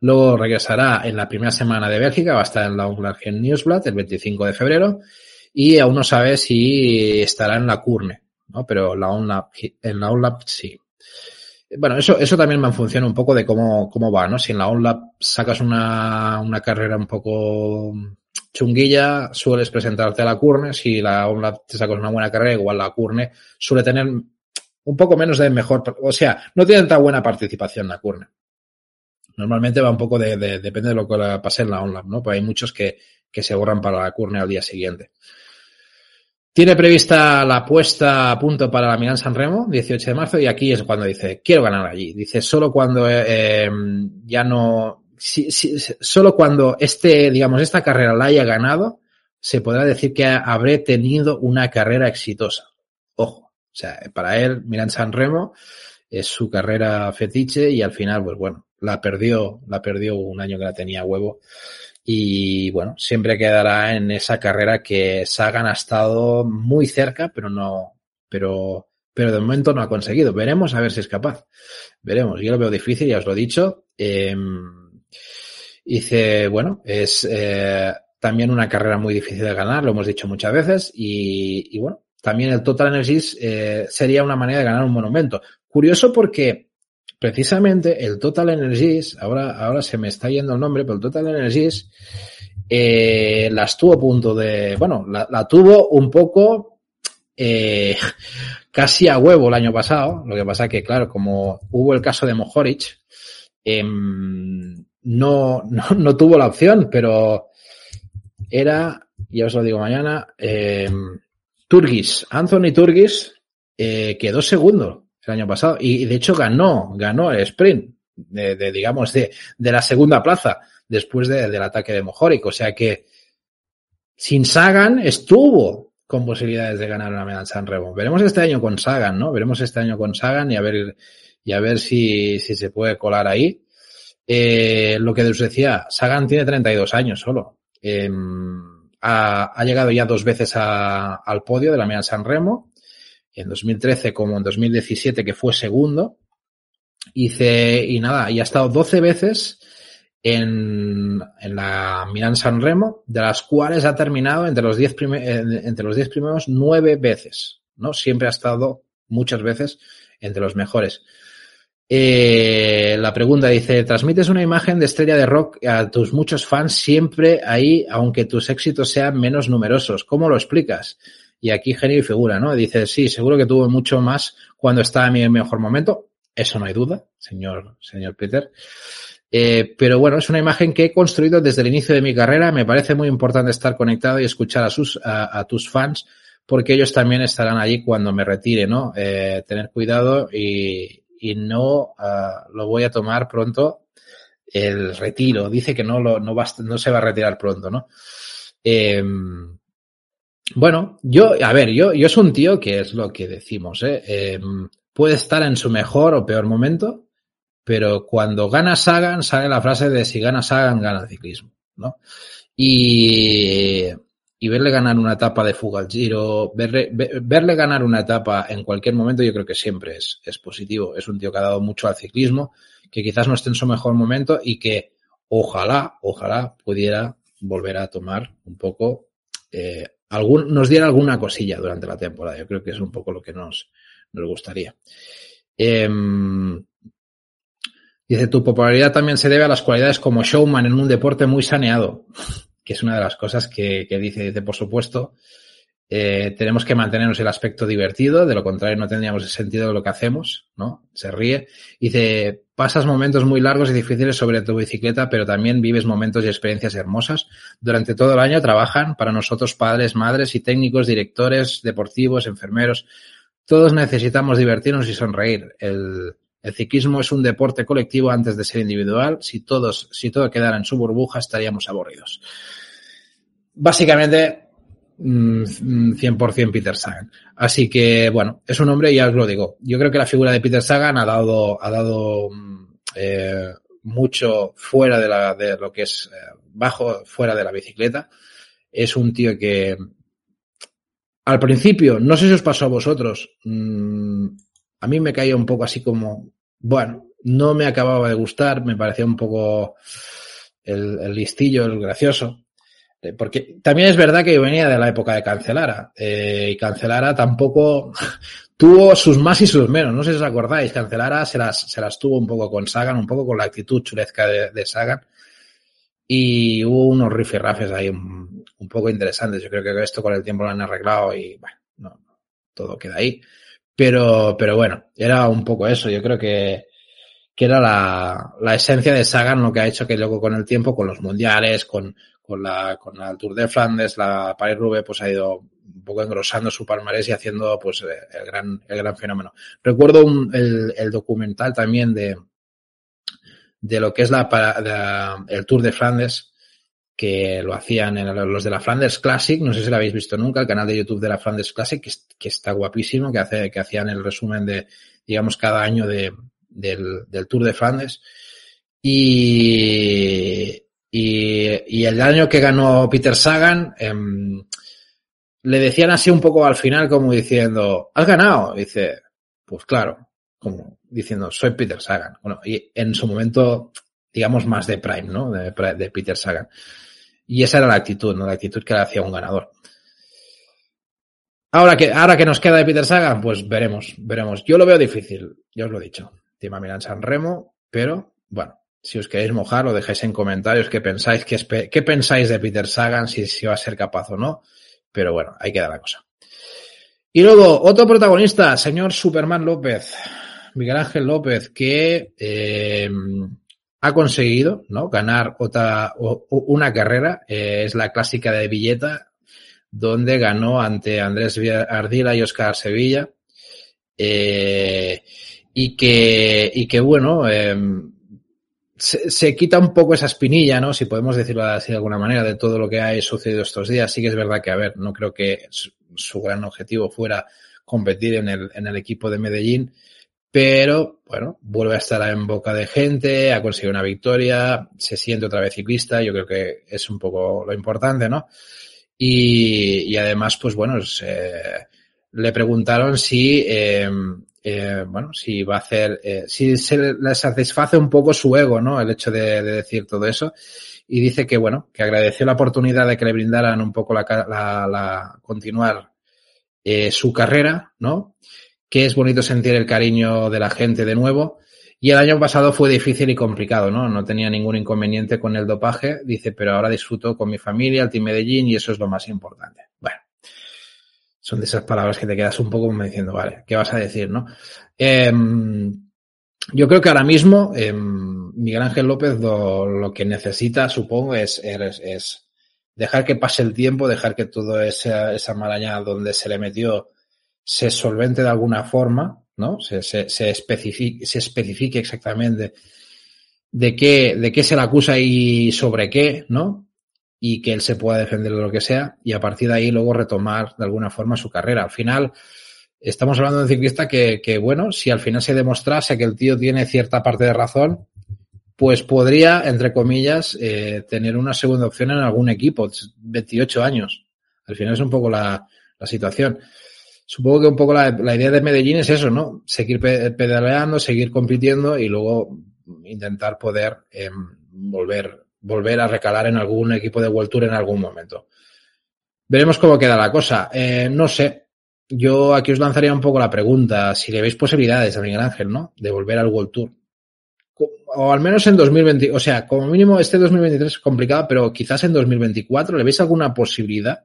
Luego regresará en la primera semana de Bélgica, va a estar en la Unlargen Newsblad el 25 de febrero y aún no sabe si estará en la Curne, ¿no? Pero la OnLab, en la OnLab sí. Bueno, eso, eso también me funciona un poco de cómo, cómo va, ¿no? Si en la OnLab sacas una, una carrera un poco chunguilla, sueles presentarte a la Curne. Si la OnLab te sacas una buena carrera, igual la Curne suele tener un poco menos de mejor, o sea, no tiene tan buena participación la Curne. Normalmente va un poco de, de depende de lo que pase en la online, ¿no? Pues hay muchos que, que se borran para la curne al día siguiente. Tiene prevista la puesta a punto para la Milán San Remo, 18 de marzo, y aquí es cuando dice, quiero ganar allí. Dice, solo cuando eh, ya no, si, si, solo cuando este, digamos, esta carrera la haya ganado, se podrá decir que habré tenido una carrera exitosa. Ojo, o sea, para él, Milán San Remo es su carrera fetiche y al final, pues bueno, la perdió, la perdió un año que la tenía huevo. Y bueno, siempre quedará en esa carrera que Sagan ha estado muy cerca, pero no, pero, pero de momento no ha conseguido. Veremos a ver si es capaz. Veremos. Yo lo veo difícil, ya os lo he dicho. Eh, dice, bueno, es eh, también una carrera muy difícil de ganar, lo hemos dicho muchas veces. Y, y bueno, también el Total Energies eh, sería una manera de ganar un monumento. Curioso porque precisamente el Total Energies, ahora, ahora se me está yendo el nombre, pero el Total Energies eh, las tuvo a punto de, bueno, la, tuvo un poco eh, casi a huevo el año pasado. Lo que pasa que, claro, como hubo el caso de Mohoric, eh, no, no, no, tuvo la opción, pero era, ya os lo digo mañana, eh, Turgis, Anthony Turgis eh, quedó segundo el año pasado y de hecho ganó, ganó el sprint de, digamos, de, de, la segunda plaza después de, del ataque de Mojoric. O sea que sin Sagan estuvo con posibilidades de ganar una medalla San Remo. Veremos este año con Sagan, ¿no? Veremos este año con Sagan y a ver, y a ver si, si se puede colar ahí. Eh, lo que os decía, Sagan tiene 32 años solo. Eh, ha, ha, llegado ya dos veces al podio de la Media San Remo, en 2013 como en 2017 que fue segundo. Hice, y nada, y ha estado 12 veces en, en la Milan San Remo, de las cuales ha terminado entre los 10 entre los diez primeros nueve veces, ¿no? Siempre ha estado muchas veces entre los mejores. Eh, la pregunta dice, transmites una imagen de estrella de rock a tus muchos fans siempre ahí, aunque tus éxitos sean menos numerosos. ¿Cómo lo explicas? Y aquí genio y figura, ¿no? Dice, sí, seguro que tuve mucho más cuando estaba en mi mejor momento. Eso no hay duda, señor, señor Peter. Eh, pero bueno, es una imagen que he construido desde el inicio de mi carrera. Me parece muy importante estar conectado y escuchar a, sus, a tus fans porque ellos también estarán allí cuando me retire, ¿no? Eh, tener cuidado y, y no uh, lo voy a tomar pronto el retiro. Dice que no, lo, no, va, no se va a retirar pronto, ¿no? Eh, bueno, yo, a ver, yo, yo soy un tío que es lo que decimos, ¿eh? eh puede estar en su mejor o peor momento, pero cuando gana Sagan sale la frase de si gana Sagan, gana el ciclismo, ¿no? Y, y verle ganar una etapa de fuga al giro, verle, verle, ganar una etapa en cualquier momento, yo creo que siempre es, es positivo. Es un tío que ha dado mucho al ciclismo, que quizás no esté en su mejor momento y que ojalá, ojalá pudiera volver a tomar un poco, eh, algún, nos diera alguna cosilla durante la temporada. Yo creo que es un poco lo que nos, nos gustaría. Eh, Dice, tu popularidad también se debe a las cualidades como showman en un deporte muy saneado, [LAUGHS] que es una de las cosas que, que dice, dice, por supuesto, eh, tenemos que mantenernos el aspecto divertido, de lo contrario no tendríamos el sentido de lo que hacemos, ¿no? Se ríe. Dice, pasas momentos muy largos y difíciles sobre tu bicicleta, pero también vives momentos y experiencias hermosas. Durante todo el año trabajan para nosotros padres, madres y técnicos, directores, deportivos, enfermeros. Todos necesitamos divertirnos y sonreír. El, el ciclismo es un deporte colectivo antes de ser individual. Si todos, si todo quedara en su burbuja, estaríamos aburridos. Básicamente, 100% Peter Sagan. Así que, bueno, es un hombre, ya os lo digo. Yo creo que la figura de Peter Sagan ha dado, ha dado eh, mucho fuera de, la, de lo que es eh, bajo, fuera de la bicicleta. Es un tío que, al principio, no sé si os pasó a vosotros, mmm, a mí me caía un poco así como, bueno, no me acababa de gustar, me parecía un poco el listillo, el gracioso. Eh, porque también es verdad que yo venía de la época de Cancelara, eh, y Cancelara tampoco [LAUGHS] tuvo sus más y sus menos. No sé si os acordáis, Cancelara se las, se las tuvo un poco con Sagan, un poco con la actitud chulezca de, Sagan. Y hubo unos rifirrafes ahí un, un, poco interesantes. Yo creo que esto con el tiempo lo han arreglado y bueno, no, todo queda ahí. Pero, pero bueno, era un poco eso. Yo creo que, que era la, la esencia de Sagan lo que ha hecho que luego con el tiempo, con los mundiales, con, con la, con la Tour de Flandes, la Paris Roubaix, pues ha ido un poco engrosando su palmarés y haciendo pues el gran, el gran fenómeno. Recuerdo un, el, el documental también de, de lo que es la, la, el Tour de Flandes, que lo hacían en los de la Flanders Classic, no sé si lo habéis visto nunca, el canal de YouTube de la Flanders Classic, que, que está guapísimo, que hace, que hacían el resumen de, digamos, cada año de, del, del Tour de Flandes. Y, y, y, el año que ganó Peter Sagan, eh, le decían así un poco al final como diciendo, ¿has ganado? dice, pues claro, como diciendo, soy Peter Sagan. Bueno, y en su momento, digamos, más de Prime, ¿no? De, de Peter Sagan. Y esa era la actitud, ¿no? La actitud que le hacía un ganador. Ahora que, ahora que nos queda de Peter Sagan, pues veremos, veremos. Yo lo veo difícil, ya os lo he dicho. Tima Milan San Remo, pero bueno, si os queréis mojar, lo dejáis en comentarios qué pensáis, qué, pensáis de Peter Sagan, si, va a ser capaz o no. Pero bueno, ahí queda la cosa. Y luego, otro protagonista, señor Superman López, Miguel Ángel López, que eh, ha conseguido ¿no? ganar otra, una carrera, eh, es la clásica de Villeta, donde ganó ante Andrés Ardila y Oscar Sevilla. Eh, y que, y que bueno, eh, se, se, quita un poco esa espinilla, ¿no? Si podemos decirlo así de alguna manera, de todo lo que ha sucedido estos días. Sí que es verdad que, a ver, no creo que su, su gran objetivo fuera competir en el, en el equipo de Medellín, pero bueno, vuelve a estar en boca de gente, ha conseguido una victoria, se siente otra vez ciclista, yo creo que es un poco lo importante, ¿no? Y, y además, pues bueno, le preguntaron si, eh, eh, bueno, si va a hacer, eh, si se le satisface un poco su ego, ¿no? El hecho de, de, decir todo eso. Y dice que, bueno, que agradeció la oportunidad de que le brindaran un poco la, la, la continuar eh, su carrera, ¿no? Que es bonito sentir el cariño de la gente de nuevo. Y el año pasado fue difícil y complicado, ¿no? No tenía ningún inconveniente con el dopaje, dice, pero ahora disfruto con mi familia, el Team Medellín, y eso es lo más importante. Bueno, son de esas palabras que te quedas un poco como diciendo, vale, ¿qué vas a decir, no? Eh, yo creo que ahora mismo eh, Miguel Ángel López lo, lo, que necesita, supongo, es, es, es, dejar que pase el tiempo, dejar que toda esa, esa maraña donde se le metió se solvente de alguna forma, ¿no? Se, se, se, especifique, se especifique exactamente de qué, de qué se le acusa y sobre qué, ¿no? Y que él se pueda defender de lo que sea y a partir de ahí luego retomar de alguna forma su carrera. Al final, estamos hablando de un ciclista que, que, bueno, si al final se demostrase que el tío tiene cierta parte de razón, pues podría, entre comillas, eh, tener una segunda opción en algún equipo, 28 años. Al final es un poco la, la situación. Supongo que un poco la, la, idea de Medellín es eso, ¿no? Seguir pedaleando, seguir compitiendo y luego intentar poder eh, volver volver a recalar en algún equipo de World Tour en algún momento. Veremos cómo queda la cosa. Eh, no sé. Yo aquí os lanzaría un poco la pregunta, si le veis posibilidades a Miguel Ángel, ¿no? De volver al World Tour. O al menos en 2020, o sea, como mínimo este 2023 es complicado, pero quizás en 2024, ¿le veis alguna posibilidad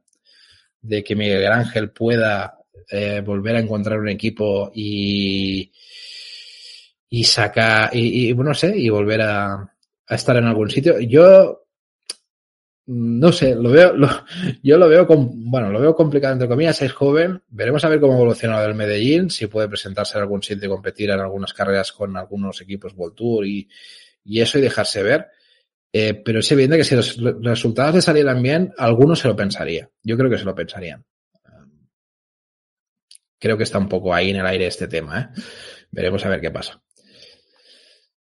de que Miguel Ángel pueda eh, volver a encontrar un equipo y, y sacar, y, y, bueno, no sé, y volver a, a estar en algún sitio. Yo no sé, lo veo, yo lo veo, con, bueno, lo veo complicado entre comillas, es joven, veremos a ver cómo evoluciona el Medellín, si puede presentarse en algún sitio y competir en algunas carreras con algunos equipos World y, y eso y dejarse ver. Eh, pero es evidente que si los, los, resultados le salieran bien, algunos se lo pensaría. Yo creo que se lo pensarían. Creo que está un poco ahí en el aire este tema, ¿eh? Veremos a ver qué pasa.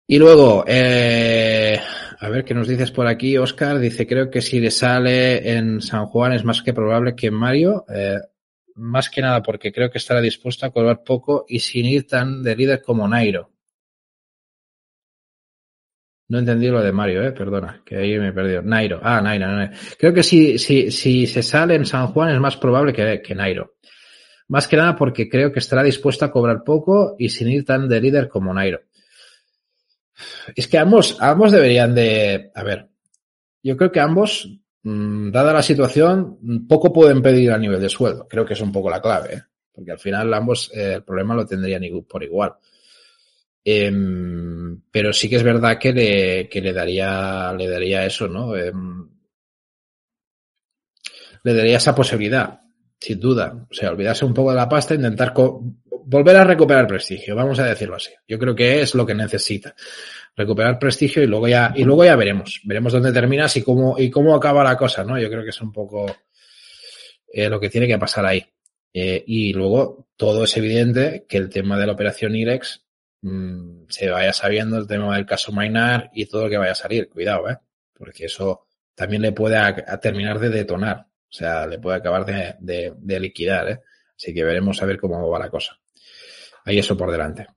Y luego, eh, a ver qué nos dices por aquí, Oscar. Dice, creo que si le sale en San Juan es más que probable que Mario. Eh, más que nada porque creo que estará dispuesto a cobrar poco y sin ir tan de líder como Nairo. No entendí lo de Mario, eh, perdona, que ahí me he. Nairo, ah, Nairo, Nairo. Creo que si, si, si se sale en San Juan es más probable que, que Nairo. Más que nada porque creo que estará dispuesto a cobrar poco y sin ir tan de líder como Nairo. Es que ambos, ambos deberían de, a ver, yo creo que ambos, mmm, dada la situación, poco pueden pedir a nivel de sueldo. Creo que es un poco la clave, ¿eh? porque al final ambos eh, el problema lo tendrían por igual. Eh, pero sí que es verdad que le, que le daría, le daría eso, ¿no? Em, le daría esa posibilidad, sin duda. O sea, olvidarse un poco de la pasta, intentar volver a recuperar prestigio, vamos a decirlo así. Yo creo que es lo que necesita. Recuperar prestigio y luego ya, y luego ya veremos. Veremos dónde terminas y cómo, y cómo acaba la cosa, ¿no? Yo creo que es un poco eh, lo que tiene que pasar ahí. Eh, y luego todo es evidente que el tema de la operación IREX mmm, se vaya sabiendo, el tema del caso Mainar y todo lo que vaya a salir. Cuidado, ¿eh? Porque eso también le puede terminar de detonar. O sea, le puede acabar de, de, de liquidar, ¿eh? Así que veremos a ver cómo va la cosa. Ahí eso por delante.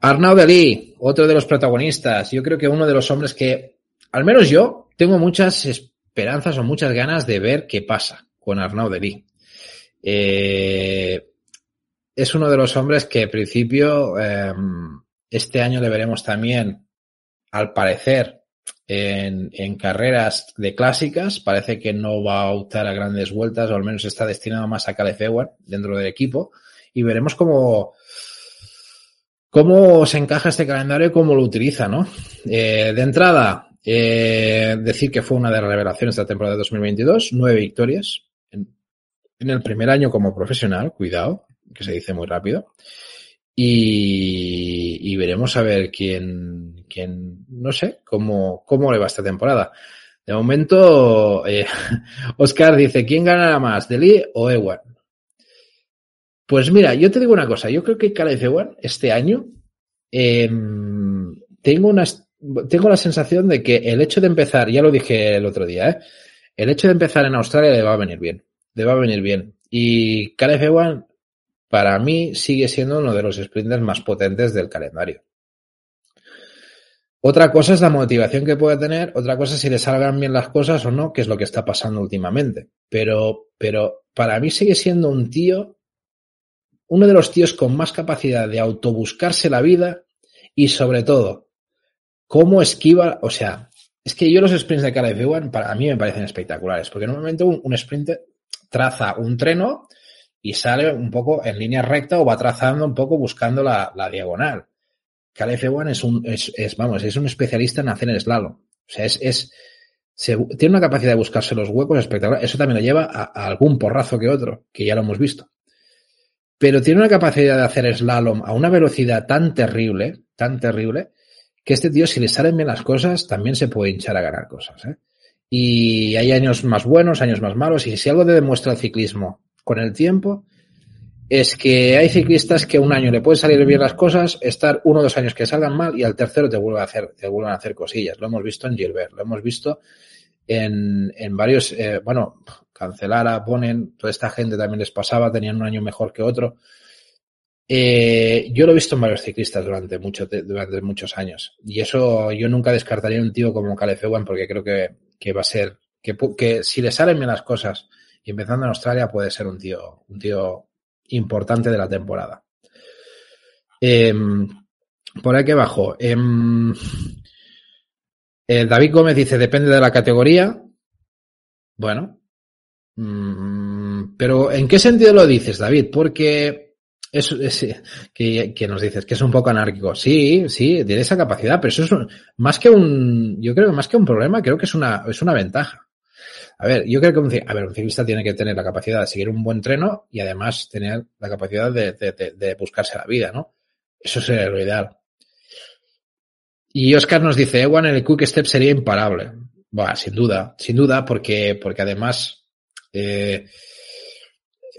Arnaud Dalí, otro de los protagonistas. Yo creo que uno de los hombres que, al menos yo, tengo muchas esperanzas o muchas ganas de ver qué pasa con Arnaud Dalí. Eh, es uno de los hombres que, al principio, eh, este año le veremos también, al parecer, en, carreras de clásicas. Parece que no va a optar a grandes vueltas, o al menos está destinado más a Caleb dentro del equipo y veremos cómo, cómo se encaja este calendario y cómo lo utiliza, ¿no? Eh, de entrada, eh, decir que fue una de las revelaciones de la temporada de 2022, nueve victorias en, el primer año como profesional, cuidado, que se dice muy rápido. Y, y, veremos a ver quién, quién no sé, cómo, cómo le va esta temporada. De momento, eh, [LAUGHS] Oscar dice, ¿quién ganará más, Deli o Ewan? Pues mira, yo te digo una cosa, yo creo que Ewan este año eh, tengo, una, tengo la sensación de que el hecho de empezar, ya lo dije el otro día, ¿eh? el hecho de empezar en Australia le va a venir bien, le va a venir bien. Y Ewan, para mí, sigue siendo uno de los sprinters más potentes del calendario. Otra cosa es la motivación que puede tener, otra cosa es si le salgan bien las cosas o no, que es lo que está pasando últimamente. Pero, pero para mí sigue siendo un tío, uno de los tíos con más capacidad de autobuscarse la vida y sobre todo, cómo esquiva, o sea, es que yo los sprints de Caleb Ewan para mí me parecen espectaculares, porque normalmente un, un sprint traza un treno y sale un poco en línea recta o va trazando un poco buscando la, diagonal. Caleb Ewan es un, es, vamos, es un especialista en hacer el slalom. O sea, es, es tiene una capacidad de buscarse los huecos espectacular. Eso también lo lleva a, a, algún porrazo que otro, que ya lo hemos visto. Pero tiene una capacidad de hacer slalom a una velocidad tan terrible, tan terrible, que este tío, si le salen bien las cosas, también se puede hinchar a ganar cosas. ¿eh? Y hay años más buenos, años más malos, y si algo te demuestra el ciclismo con el tiempo, es que hay ciclistas que un año le pueden salir bien las cosas, estar uno o dos años que salgan mal y al tercero te vuelven a hacer, te vuelven a hacer cosillas. Lo hemos visto en Gilbert, lo hemos visto en, en varios, eh, bueno, Cancelara, Ponen, toda esta gente también les pasaba, tenían un año mejor que otro. Eh, yo lo he visto en varios ciclistas durante, mucho, durante muchos años y eso yo nunca descartaría un tío como Caleb Ewan porque creo que, que va a ser, que, que si le salen bien las cosas y empezando en Australia puede ser un tío, un tío importante de la temporada. Eh, por aquí abajo. Eh, eh, David Gómez dice, depende de la categoría. Bueno. Mm, pero ¿en qué sentido lo dices, David? Porque es, es que, nos dices que es un poco anárquico. Sí, sí, tiene esa capacidad, pero eso es más que un, yo creo que más que un problema, creo que es una, es una ventaja. A ver, yo creo que un, a ver, un ciclista tiene que tener la capacidad de seguir un buen treno y además tener la capacidad de, de, de, de buscarse la vida, ¿no? Eso sería lo ideal. Y Oscar nos dice, Ewan el Quick Step sería imparable. Bueno, sin duda, sin duda, porque, porque además, eh,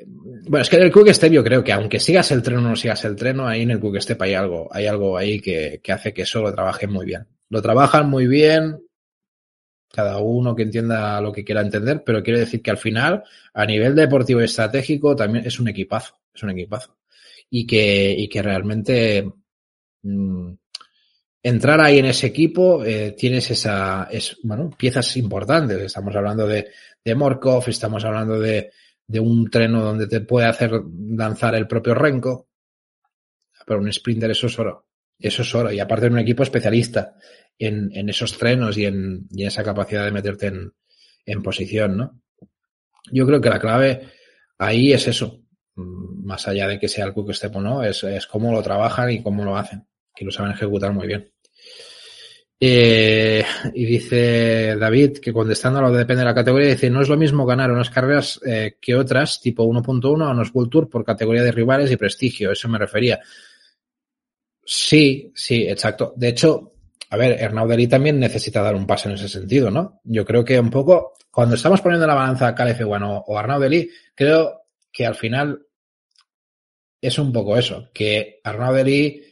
bueno, es que en el Quick Step yo creo que aunque sigas el tren o no sigas el tren, ahí en el Quick Step hay algo, hay algo ahí que, que hace que eso lo trabajen muy bien. Lo trabajan muy bien, cada uno que entienda lo que quiera entender, pero quiero decir que al final, a nivel deportivo y estratégico, también es un equipazo, es un equipazo. Y que, y que realmente mmm, entrar ahí en ese equipo, eh, tienes esa, es, bueno, piezas importantes. Estamos hablando de, de Morkov, estamos hablando de, de un treno donde te puede hacer lanzar el propio Renko. Pero un sprinter eso es oro. Eso es oro. Y aparte de un equipo especialista en, en esos trenos y en, y en, esa capacidad de meterte en, en posición, ¿no? Yo creo que la clave ahí es eso. Más allá de que sea el quick step o no, es, es cómo lo trabajan y cómo lo hacen. Que lo saben ejecutar muy bien. Eh, y dice David que contestando a lo de depende de la categoría, dice no es lo mismo ganar unas carreras eh, que otras, tipo 1.1 o unos World Tour por categoría de rivales y prestigio, eso me refería. Sí, sí, exacto. De hecho, a ver, Hernauderí también necesita dar un paso en ese sentido, ¿no? Yo creo que un poco, cuando estamos poniendo la balanza a Calef bueno, o Arnaudeli, creo que al final es un poco eso, que Arnaudeli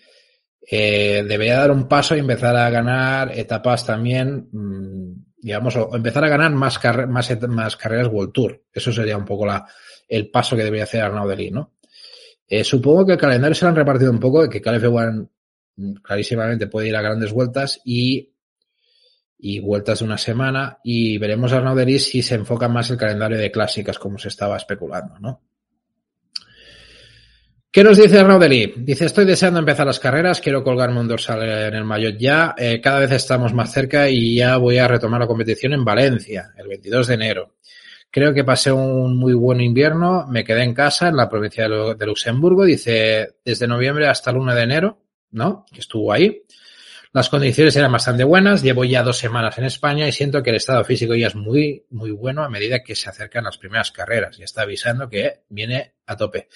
eh, debería dar un paso y empezar a ganar etapas también, mmm, digamos, o empezar a ganar más, más, más, carreras World Tour. Eso sería un poco la, el paso que debería hacer Arnaudeli, ¿no? Eh, supongo que el calendario se lo han repartido un poco, que Calef One clarísimamente puede ir a grandes vueltas y, y vueltas de una semana y veremos a Arnaud si se enfoca más el calendario de clásicas como se estaba especulando, ¿no? ¿Qué nos dice Arnaud Dice, estoy deseando empezar las carreras, quiero colgarme un dorsal en el maillot ya, eh, cada vez estamos más cerca y ya voy a retomar la competición en Valencia, el 22 de enero. Creo que pasé un muy buen invierno, me quedé en casa en la provincia de Luxemburgo, dice, desde noviembre hasta el 1 de enero, ¿no? Que estuvo ahí. Las condiciones eran bastante buenas, llevo ya dos semanas en España y siento que el estado físico ya es muy, muy bueno a medida que se acercan las primeras carreras y está avisando que viene a tope.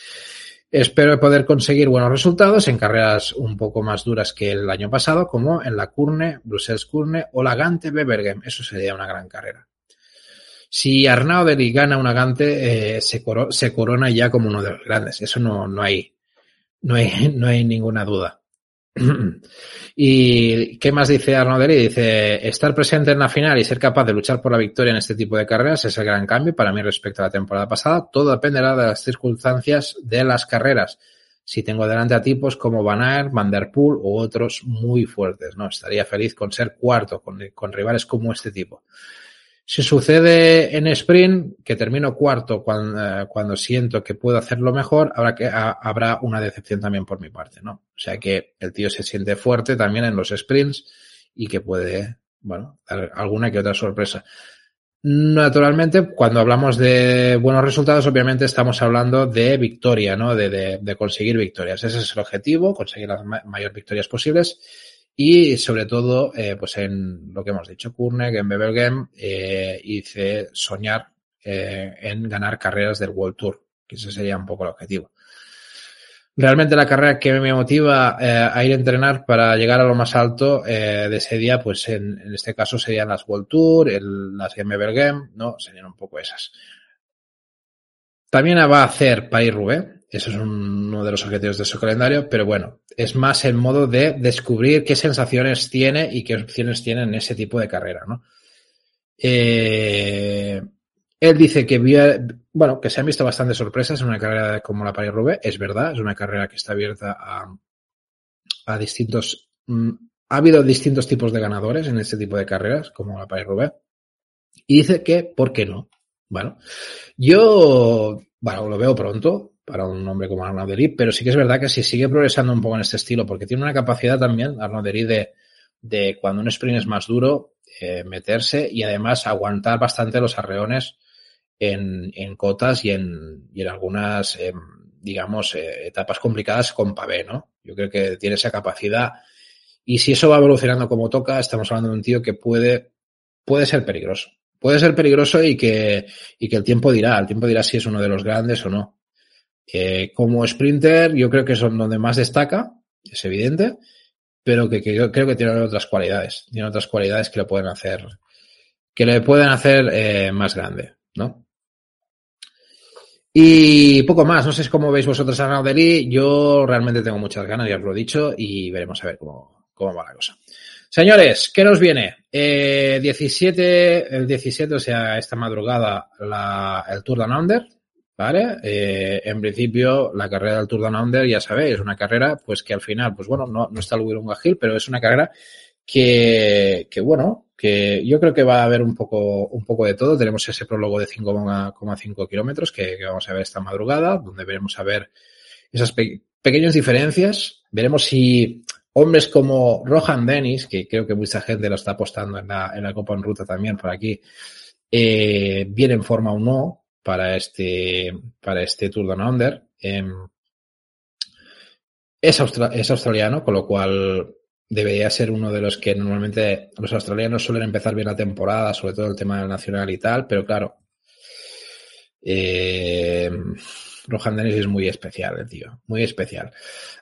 Espero poder conseguir buenos resultados en carreras un poco más duras que el año pasado, como en la Curne, Brussels Curne o la Gante Bebergem. Eso sería una gran carrera. Si Arnaud Deli gana una Gante, eh, se, se, corona ya como uno de los grandes. Eso no, no, hay, no, hay, [LAUGHS] no hay ninguna duda. [CLEARS THROAT] ¿Y qué más dice Arnauderi? Dice, estar presente en la final y ser capaz de luchar por la victoria en este tipo de carreras es el gran cambio para mí respecto a la temporada pasada. Todo dependerá de las circunstancias de las carreras. Si tengo delante a tipos como Van Aert, Van Der Poel u otros muy fuertes, ¿no? Estaría feliz con ser cuarto, con rivales como este tipo. Si sucede en sprint, que termino cuarto cuando, eh, cuando siento que puedo hacerlo mejor, habrá, una decepción también por mi parte, ¿no? O sea que el tío se siente fuerte también en los sprints y que puede, bueno, dar alguna que otra sorpresa. Naturalmente, cuando hablamos de buenos resultados, obviamente estamos hablando de victoria, ¿no? De, conseguir victorias. Ese es el objetivo, conseguir las ma mayores victorias posibles y sobre todo, eh, pues en lo que hemos dicho, Kurnek, en Bebergem, eh, hice soñar eh, en ganar carreras del World Tour, que ese sería un poco el objetivo. Realmente la carrera que me motiva eh, a ir a entrenar para llegar a lo más alto eh, de ese día, pues en, en, este caso serían las World Tour, el, las Game ¿no? Serían un poco esas. También va a hacer Paris-Roubaix, eso es uno de los objetivos de su calendario, pero bueno, es más el modo de descubrir qué sensaciones tiene y qué opciones tiene en ese tipo de carrera, ¿no? Eh, él dice que bueno, que se han visto bastantes sorpresas en una carrera como la Paris-Roubaix. Es verdad, es una carrera que está abierta a, a distintos, mm, ha habido distintos tipos de ganadores en este tipo de carreras, como la Paris-Roubaix. Y dice que, ¿por qué no? Bueno, yo, bueno, lo veo pronto para un hombre como Arnaud Dery, pero sí que es verdad que si sigue progresando un poco en este estilo, porque tiene una capacidad también, Arnaud Dery, de, de cuando un sprint es más duro, eh, meterse y además aguantar bastante los arreones en, en cotas y en, y en algunas, eh, digamos, eh, etapas complicadas con pavé, ¿no? Yo creo que tiene esa capacidad y si eso va evolucionando como toca, estamos hablando de un tío que puede, puede ser peligroso. Puede ser peligroso y que, y que el tiempo dirá, el tiempo dirá si es uno de los grandes o no. Eh, como sprinter, yo creo que son donde más destaca, es evidente, pero que, yo creo que tiene otras cualidades. Tiene otras cualidades que le pueden hacer, que le pueden hacer eh, más grande, ¿no? Y poco más, no sé cómo veis vosotros a Naudeli, yo realmente tengo muchas ganas, ya os lo he dicho, y veremos a ver cómo, cómo va la cosa. Señores, ¿qué nos viene? Eh, 17, el 17, o sea, esta madrugada, la, el Tour Down Under, ¿Vale? Eh, en principio, la carrera del Tour Down Under, ya sabéis, es una carrera, pues que al final, pues bueno, no, no está el Wirunga Hill, pero es una carrera que, que, bueno, que yo creo que va a haber un poco, un poco de todo. Tenemos ese prólogo de 5,5 kilómetros que, que, vamos a ver esta madrugada, donde veremos a ver esas pe pequeñas diferencias. Veremos si hombres como Rohan Dennis, que creo que mucha gente lo está apostando en la, en la Copa en Ruta también por aquí, eh, viene en forma o no, para este, para este Tour Down Under. Eh, es, austra es australiano, con lo cual debería ser uno de los que normalmente los australianos suelen empezar bien la temporada, sobre todo el tema del nacional y tal, pero claro, eh, Rohan Dennis es muy especial, el tío, muy especial.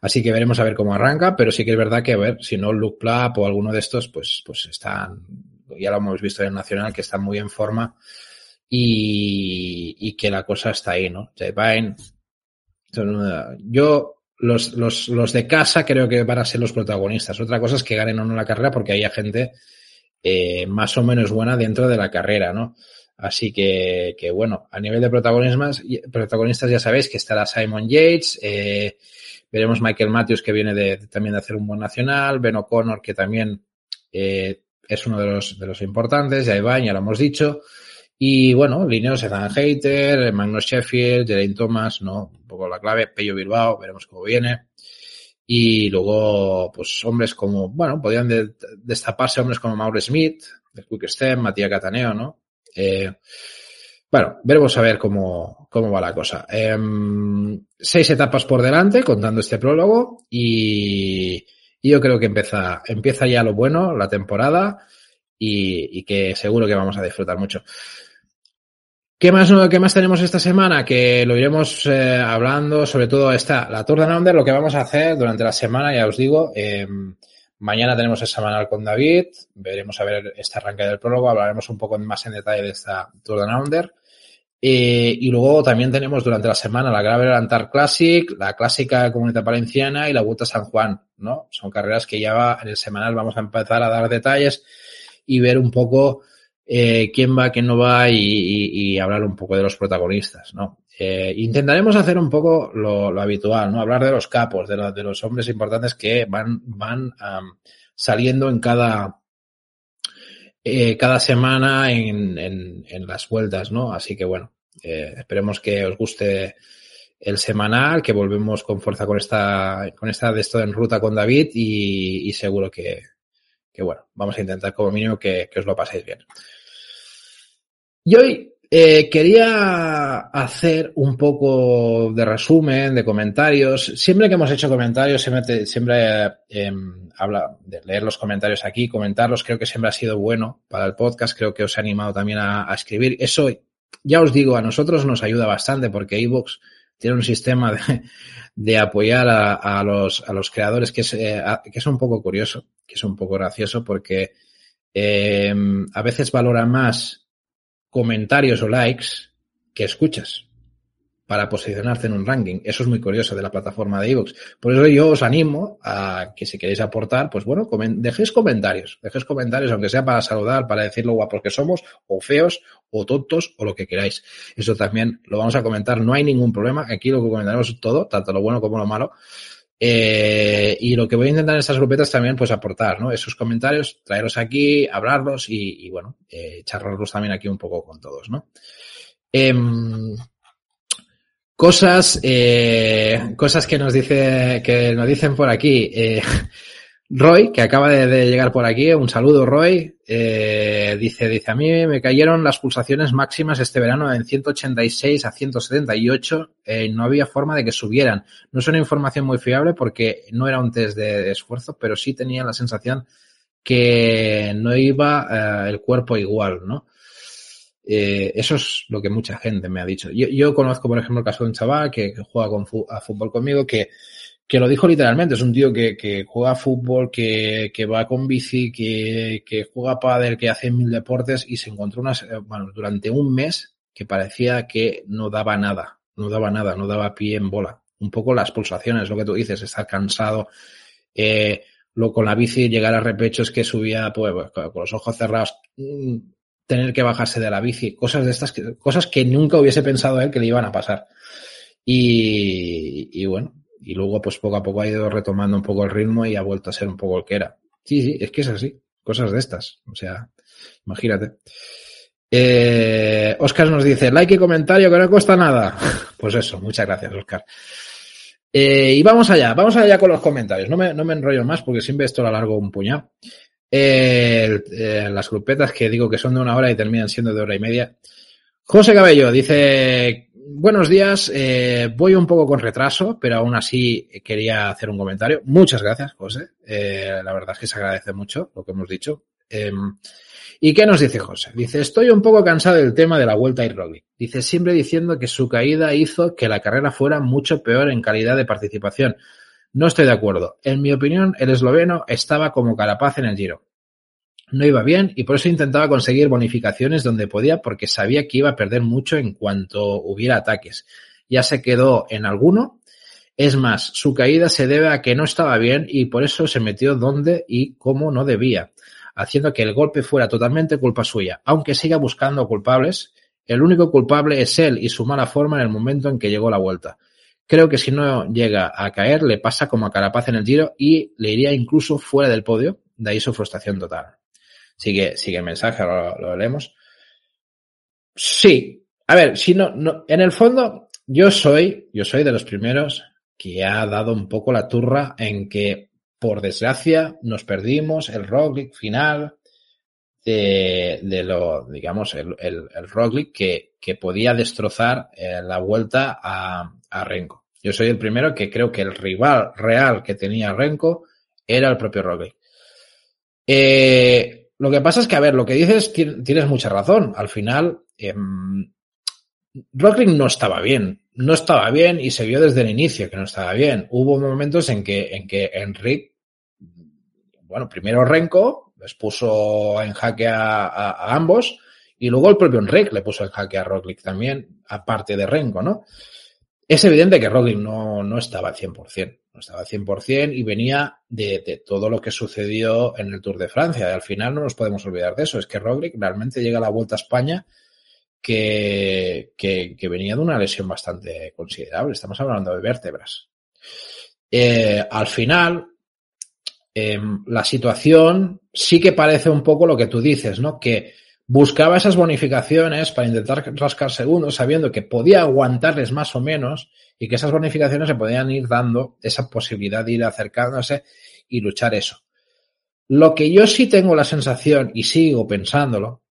Así que veremos a ver cómo arranca, pero sí que es verdad que, a ver, si no Luke Plapp o alguno de estos, pues, pues están, ya lo hemos visto en el nacional, que están muy en forma y, y que la cosa está ahí, ¿no? Vine, yo, los, los, los de casa creo que van a ser los protagonistas. Otra cosa es que ganen o no la carrera porque hay gente eh, más o menos buena dentro de la carrera, ¿no? Así que, que bueno, a nivel de protagonistas, protagonistas ya sabéis que estará Simon Yates, eh, veremos Michael Matthews que viene de, también de hacer un buen nacional, Ben O'Connor que también eh, es uno de los, de los importantes, ya Iván, ya lo hemos dicho. Y bueno, lineos Ethan Hater, Magnus Sheffield, Geraint Thomas, ¿no? Un poco la clave, Pello Bilbao, veremos cómo viene. Y luego, pues hombres como, bueno, podrían de, destaparse hombres como Mauro Smith, de Quick Step, Matías Cataneo, ¿no? Eh, bueno, veremos a ver cómo, cómo va la cosa. Eh, seis etapas por delante, contando este prólogo, y, Y yo creo que empieza, empieza ya lo bueno, la temporada, y, y que seguro que vamos a disfrutar mucho. ¿Qué más, ¿Qué más tenemos esta semana? Que lo iremos eh, hablando, sobre todo esta, la Tour de Under, lo que vamos a hacer durante la semana, ya os digo. Eh, mañana tenemos el semanal con David, veremos a ver este arranque del prólogo, hablaremos un poco más en detalle de esta Tour de Under. Eh, y luego también tenemos durante la semana la Gravel Antar Classic, la Clásica Comunidad Valenciana y la Vuelta San Juan, ¿no? Son carreras que ya va, en el semanal vamos a empezar a dar detalles y ver un poco eh, quién va, quién no va y, hablar un poco de los protagonistas, ¿no? Eh, intentaremos hacer un poco lo, habitual, ¿no? Hablar de los capos, de, de, los hombres importantes que van, van saliendo en cada, eh, cada semana en, en, en, las vueltas, ¿no? Así que bueno, eh, esperemos que os guste el semanal, que volvemos con fuerza con esta, con esta de esto en ruta con David y, y seguro que, que, bueno, vamos a intentar como mínimo que, que os lo paséis bien. Y hoy eh, quería hacer un poco de resumen, de comentarios. Siempre que hemos hecho comentarios, siempre, siempre eh, habla de leer los comentarios aquí, comentarlos. Creo que siempre ha sido bueno para el podcast. Creo que os he animado también a, escribir. Eso, ya os digo, a nosotros nos ayuda bastante porque iVoox tiene un sistema de, de apoyar a, los, a los creadores que es, eh, que es un poco curioso, que es un poco gracioso porque eh, a veces valora más comentarios o likes que escuchas para posicionarte en un ranking. Eso es muy curioso de la plataforma de iVoox. Por eso yo os animo a que si queréis aportar, pues bueno, dejéis comentarios, dejéis comentarios, aunque sea para saludar, para decir lo guapos que somos, o feos, o tontos, o lo que queráis. Eso también lo vamos a comentar, no hay ningún problema. Aquí lo que comentaremos es todo, tanto lo bueno como lo malo. Eh, y lo que voy a intentar en estas grupetas también, pues aportar, ¿no? Esos comentarios, traerlos aquí, hablarlos y, bueno, eh, charlarlos también aquí un poco con todos, ¿no? Eh, cosas, eh, cosas que nos dice, que nos dicen por aquí. Roy, que acaba de, llegar por aquí, un saludo Roy, eh, dice, dice, a mí me cayeron las pulsaciones máximas este verano en 186 a 178, eh, no había forma de que subieran. No es una información muy fiable porque no era un test de, esfuerzo, pero sí tenía la sensación que no iba eh, el cuerpo igual, ¿no? Eh, eso es lo que mucha gente me ha dicho. Yo, yo conozco, por ejemplo, el caso de un chaval que, que juega con, a fútbol conmigo que que lo dijo literalmente, es un tío que, que juega fútbol, que, que, va con bici, que, que juega pádel, que hace mil deportes y se encontró unas, eh, bueno, durante un mes que parecía que no daba nada, no daba nada, no daba pie en bola. Un poco las pulsaciones, lo que tú dices, estar cansado, eh, lo con la bici llegar a repechos que subía pues, con los ojos cerrados, mm, tener que bajarse de la bici, cosas de estas, cosas que nunca hubiese pensado él que le iban a pasar. Y, y bueno, y luego pues poco a poco ha ido retomando un poco el ritmo y ha vuelto a ser un poco el que era. Sí, sí, es que es así, cosas de estas, o sea, imagínate. Eh, Oscar nos dice, like y comentario que no cuesta nada. [LAUGHS] Pues eso, muchas gracias, Oscar. Eh, y vamos allá, vamos allá con los comentarios. No me, no me enrollo más porque siempre esto lo alargo un puñado. Eh, las grupetas que digo que son de una hora y terminan siendo de hora y media. José Cabello dice, buenos días. Eh, voy un poco con retraso, pero aún así quería hacer un comentario. Muchas gracias, José. Eh, la verdad es que se agradece mucho lo que hemos dicho. Eh, ¿Y qué nos dice José? Dice, estoy un poco cansado del tema de la vuelta a Roglic. Dice, siempre diciendo que su caída hizo que la carrera fuera mucho peor en calidad de participación. No estoy de acuerdo. En mi opinión, el esloveno estaba como carapaz en el giro no iba bien y por eso intentaba conseguir bonificaciones donde podía porque sabía que iba a perder mucho en cuanto hubiera ataques. Ya se quedó en alguno. Es más, su caída se debe a que no estaba bien y por eso se metió donde y cómo no debía, haciendo que el golpe fuera totalmente culpa suya. Aunque siga buscando culpables, el único culpable es él y su mala forma en el momento en que llegó la vuelta. Creo que si no llega a caer, le pasa como a Carapaz en el giro y le iría incluso fuera del podio, de ahí su frustración total. Sigue, sigue el mensaje, lo, lo leemos. Sí. A ver, si no, no, en el fondo, yo soy, yo soy de los primeros que ha dado un poco la turra en que, por desgracia, nos perdimos el Roglic final de, de lo, digamos, el, el, el Roglic que, que podía destrozar eh, la vuelta a, a Renko. Yo soy el primero que creo que el rival real que tenía Renko era el propio Roglic. Eh, lo que pasa es que, a ver, lo que dices tienes mucha razón. Al final, eh, Roglic no estaba bien. No estaba bien y se vio desde el inicio que no estaba bien. Hubo momentos en que, en que Enric, bueno, primero Renko, les puso en jaque a, ambos y luego el propio Enric le puso en jaque a Roglic también, aparte de Renko, ¿no? Es evidente que Roglic no, no estaba al 100%, no estaba al 100% y venía de, todo lo que sucedió en el Tour de Francia. Y al final no nos podemos olvidar de eso, es que Roglic realmente llega a la Vuelta a España que, que, venía de una lesión bastante considerable. Estamos hablando de vértebras. Eh, al final, eh, la situación sí que parece un poco lo que tú dices, ¿no? Que buscaba esas bonificaciones para intentar rascar segundos, sabiendo que podía aguantarles más o menos y que esas bonificaciones se podían ir dando esa posibilidad de ir acercándose y luchar eso. Lo que yo sí tengo la sensación y sigo pensándolo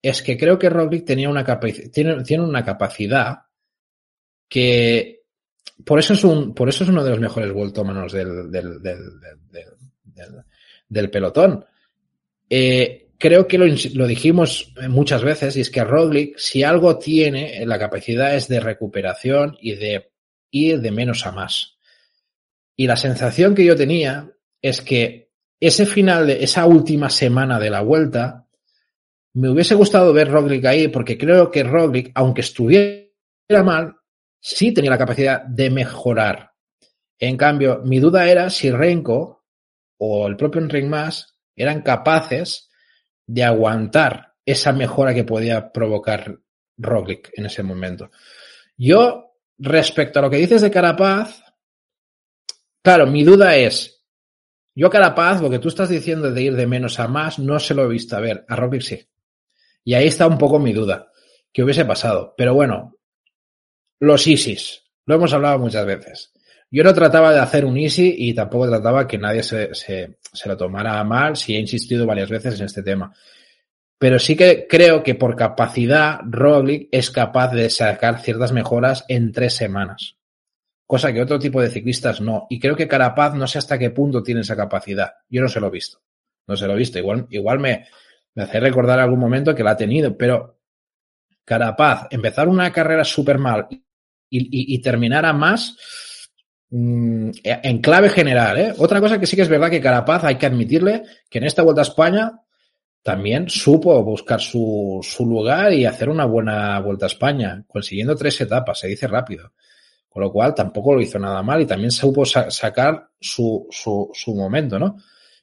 es que creo que Roglic tenía una tiene, tiene una capacidad que por eso es un, por eso es uno de los mejores vueltómanos del, del, del, del pelotón. Eh, creo que lo, dijimos muchas veces, y es que Roglic, si algo tiene, la capacidad es de recuperación y de ir de menos a más. Y la sensación que yo tenía es que ese final de esa última semana de la vuelta me hubiese gustado ver Roglic ahí porque creo que Roglic, aunque estuviera mal, sí tenía la capacidad de mejorar. En cambio, mi duda era si Renko o el propio Enric Mas eran capaces de aguantar esa mejora que podía provocar Roglic en ese momento. Yo, respecto a lo que dices de Carapaz, claro, mi duda es, yo Carapaz, lo que tú estás diciendo de ir de menos a más, no se lo he visto a ver, a Roglic sí. Y ahí está un poco mi duda. que hubiese pasado? Pero bueno, los ISIS. Lo hemos hablado muchas veces. Yo no trataba de hacer un easy y tampoco trataba que nadie se, se, lo tomara mal si he insistido varias veces en este tema. Pero sí que creo que por capacidad Roglic es capaz de sacar ciertas mejoras en tres semanas. Cosa que otro tipo de ciclistas no. Y creo que Carapaz no sé hasta qué punto tiene esa capacidad. Yo no se lo he visto. No se lo he visto. Igual, igual me, me hace recordar algún momento que la ha tenido, pero Carapaz, empezar una carrera súper mal y, y, y, terminar a más en clave general. ¿eh? Otra cosa que sí que es verdad que Carapaz hay que admitirle que en esta Vuelta a España también supo buscar su, su lugar y hacer una buena Vuelta a España, consiguiendo tres etapas, se dice rápido. Con lo cual tampoco lo hizo nada mal y también supo sa sacar su, su, su momento, ¿no?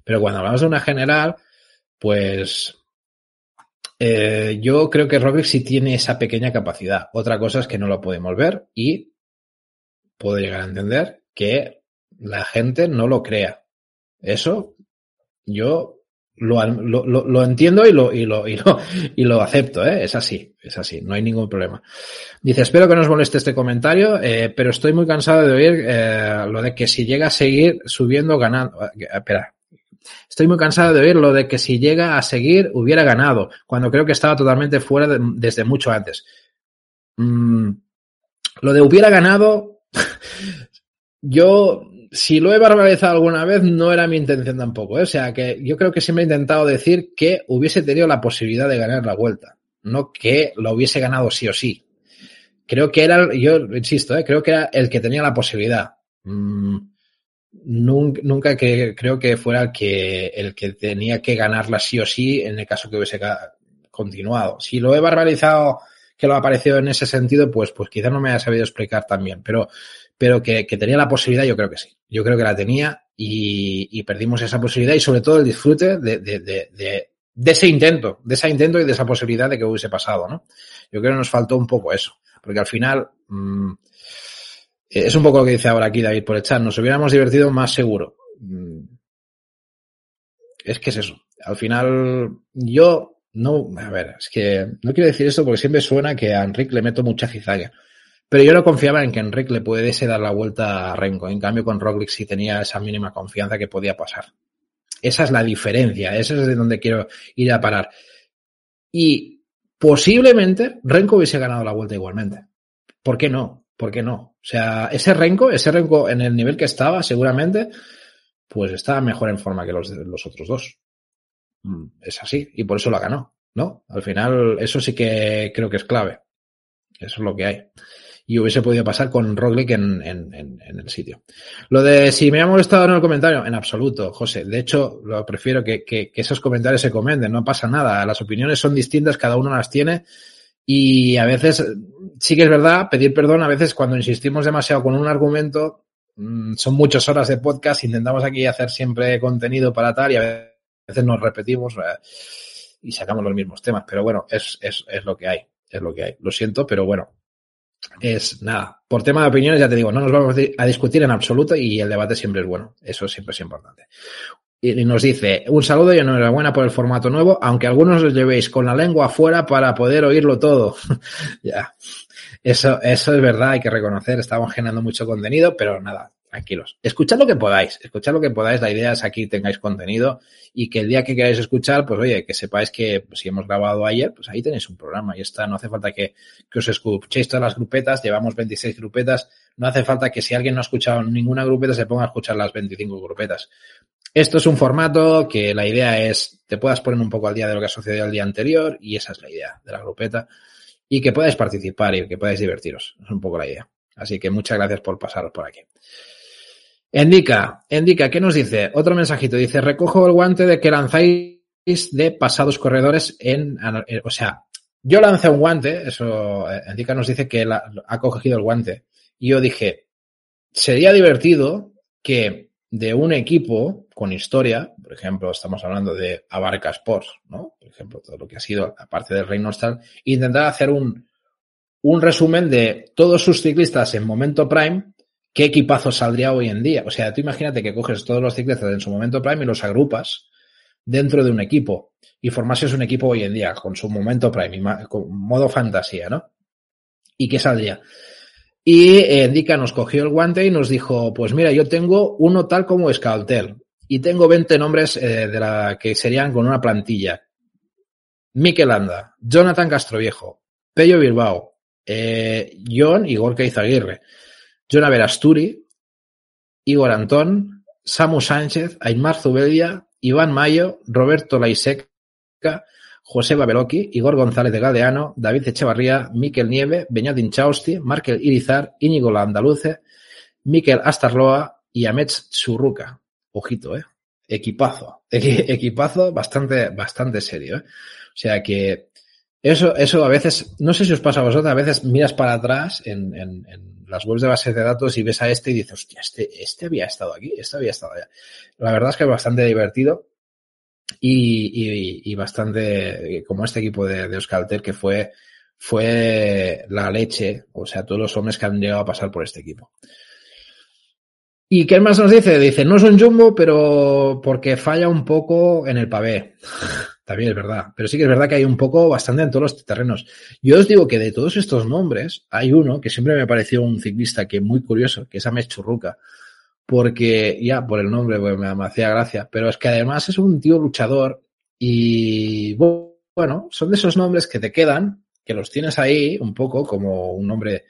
Pero cuando hablamos de una general, pues eh, yo creo que Roglic sí tiene esa pequeña capacidad. Otra cosa es que no lo podemos ver y puedo llegar a entender que la gente no lo crea. Eso yo lo, lo, lo entiendo y lo, y, lo, y, lo, y lo acepto, ¿eh? es así, es así, no hay ningún problema. Dice, espero que no os moleste este comentario, eh, pero estoy muy cansado de oír eh, lo de que si llega a seguir subiendo, ganando. Espera, Estoy muy cansado de oír lo de que si llega a seguir hubiera ganado, cuando creo que estaba totalmente fuera de, desde mucho antes. Mm, lo de hubiera ganado, yo, si lo he verbalizado alguna vez, no era mi intención tampoco. ¿eh? O sea, que yo creo que siempre he intentado decir que hubiese tenido la posibilidad de ganar la vuelta, no que lo hubiese ganado sí o sí. Creo que era, yo insisto, ¿eh? creo que era el que tenía la posibilidad. Mm, nunca, que creo que fuera el que, el que tenía que ganarla sí o sí en el caso que hubiese continuado. Si lo he verbalizado que lo ha aparecido en ese sentido, pues, pues quizás no me haya sabido explicar también, pero, pero que, que, tenía la posibilidad, yo creo que sí. Yo creo que la tenía y, y perdimos esa posibilidad y sobre todo el disfrute de, de, de, de, ese intento, de ese intento y de esa posibilidad de que hubiese pasado, ¿no? Yo creo que nos faltó un poco eso, porque al final, mmm, es un poco lo que dice ahora aquí David por el chat. Nos hubiéramos divertido más seguro. Mm. Es que es eso. Al final, yo no, a ver, es que no quiero decir esto porque siempre suena que a Enrique le meto mucha cizaña. Pero yo no confiaba en que Enrique le pudiese dar la vuelta a Renko. En cambio, con Roglic sí tenía esa mínima confianza que podía pasar. Esa es la diferencia. Esa es de donde quiero ir a parar. Y posiblemente Renko hubiese ganado la vuelta igualmente. ¿Por qué no? ¿Por qué no? O sea, ese Renko, ese Renko en el nivel que estaba, seguramente, pues estaba mejor en forma que los, los otros dos. Mm, es así, y por eso la ganó, ¿no? Al final, eso sí que creo que es clave. Eso es lo que hay y hubiese podido pasar con Roglic en, en, el sitio. Lo de si me ha molestado en el comentario, en absoluto, José. De hecho, lo prefiero que, que, que, esos comentarios se comenten, no pasa nada. Las opiniones son distintas, cada uno las tiene. Y a veces, sí que es verdad, pedir perdón, a veces cuando insistimos demasiado con un argumento, mm, son muchas horas de podcast, intentamos aquí hacer siempre contenido para tal y a veces nos repetimos eh, y sacamos los mismos temas. Pero bueno, es, es, es lo que hay, es lo que hay. Lo siento, pero bueno, es nada. Por tema de opiniones, ya te digo, no nos vamos a discutir en absoluto y el debate siempre es bueno. Eso siempre es importante. Y nos dice, un saludo y enhorabuena por el formato nuevo, aunque algunos os llevéis con la lengua afuera para poder oírlo todo. [LAUGHS] ya. Eso, eso es verdad, hay que reconocer, estamos generando mucho contenido, pero nada, tranquilos. Escuchad lo que podáis, escuchad lo que podáis. La idea es aquí tengáis contenido y que el día que queráis escuchar, pues oye, que sepáis que pues, si hemos grabado ayer, pues ahí tenéis un programa y está. No hace falta que, que os escuchéis todas las grupetas, llevamos 26 grupetas. No hace falta que si alguien no ha escuchado ninguna grupeta se ponga a escuchar las 25 grupetas. Esto es un formato que la idea es te puedas poner un poco al día de lo que ha sucedido el día anterior y esa es la idea de la grupeta y que podáis participar y que podáis divertiros. Es un poco la idea. Así que muchas gracias por pasaros por aquí. Indica, indica, ¿qué nos dice? Otro mensajito. Dice, recojo el guante de que lanzáis de pasados corredores en, eh, o sea, yo lancé un guante, eso, Indica nos dice que ha cogido el guante. Y yo dije, sería divertido que de un equipo con historia, por ejemplo, estamos hablando de Abarca Sports, ¿no? Por ejemplo, todo lo que ha sido, aparte del Reino Star, intentar hacer un, un resumen de todos sus ciclistas en momento prime ¿qué equipazo saldría hoy en día? O sea, tú imagínate que coges todos los ciclistas en su momento prime y los agrupas dentro de un equipo y formases un equipo hoy en día con su momento prime, con modo fantasía, ¿no? ¿Y qué saldría? Y eh, nos cogió el guante y nos dijo, pues mira, yo tengo uno tal como Scaltel y tengo 20 nombres eh, de la que serían con una plantilla. Mikel Anda, Jonathan Castroviejo, Pello Bilbao, eh, John y Gorka Izaguirre. Jonah Verasturi, Igor Antón, Samu Sánchez, Aymar Zubelia, Iván Mayo, Roberto Laiseca, José Babeloki, Igor González de Gadeano, David Echevarría, Miquel Nieve, Beñat Inchausti, Markel Irizar, Íñigo Landaluce, Miquel Astarloa y Amets Churruca. Ojito, eh. Equipazo. Equipazo bastante, bastante serio, eh. O sea que eso, eso a veces, no sé si os pasa a vosotros, a veces miras para atrás en, en, en las webs de base de datos y ves a este y dices, hostia, este, este había estado aquí, este había estado allá. La verdad es que es bastante divertido y bastante, como este equipo de, de Euskalter que fue, fue la leche, o sea, todos los hombres que han llegado a pasar por este equipo. ¿Y qué más nos dice? Dice, no es un jumbo, pero porque falla un poco en el pavé. [LAUGHS] También es verdad. Pero sí que es verdad que hay un poco bastante en todos los terrenos. Yo os digo que de todos estos nombres, hay uno que siempre me pareció un ciclista que muy curioso, que es Ames Churruca. Porque ya por el nombre pues, me hacía gracia. Pero es que además es un tío luchador y bueno, son de esos nombres que te quedan, que los tienes ahí un poco como un nombre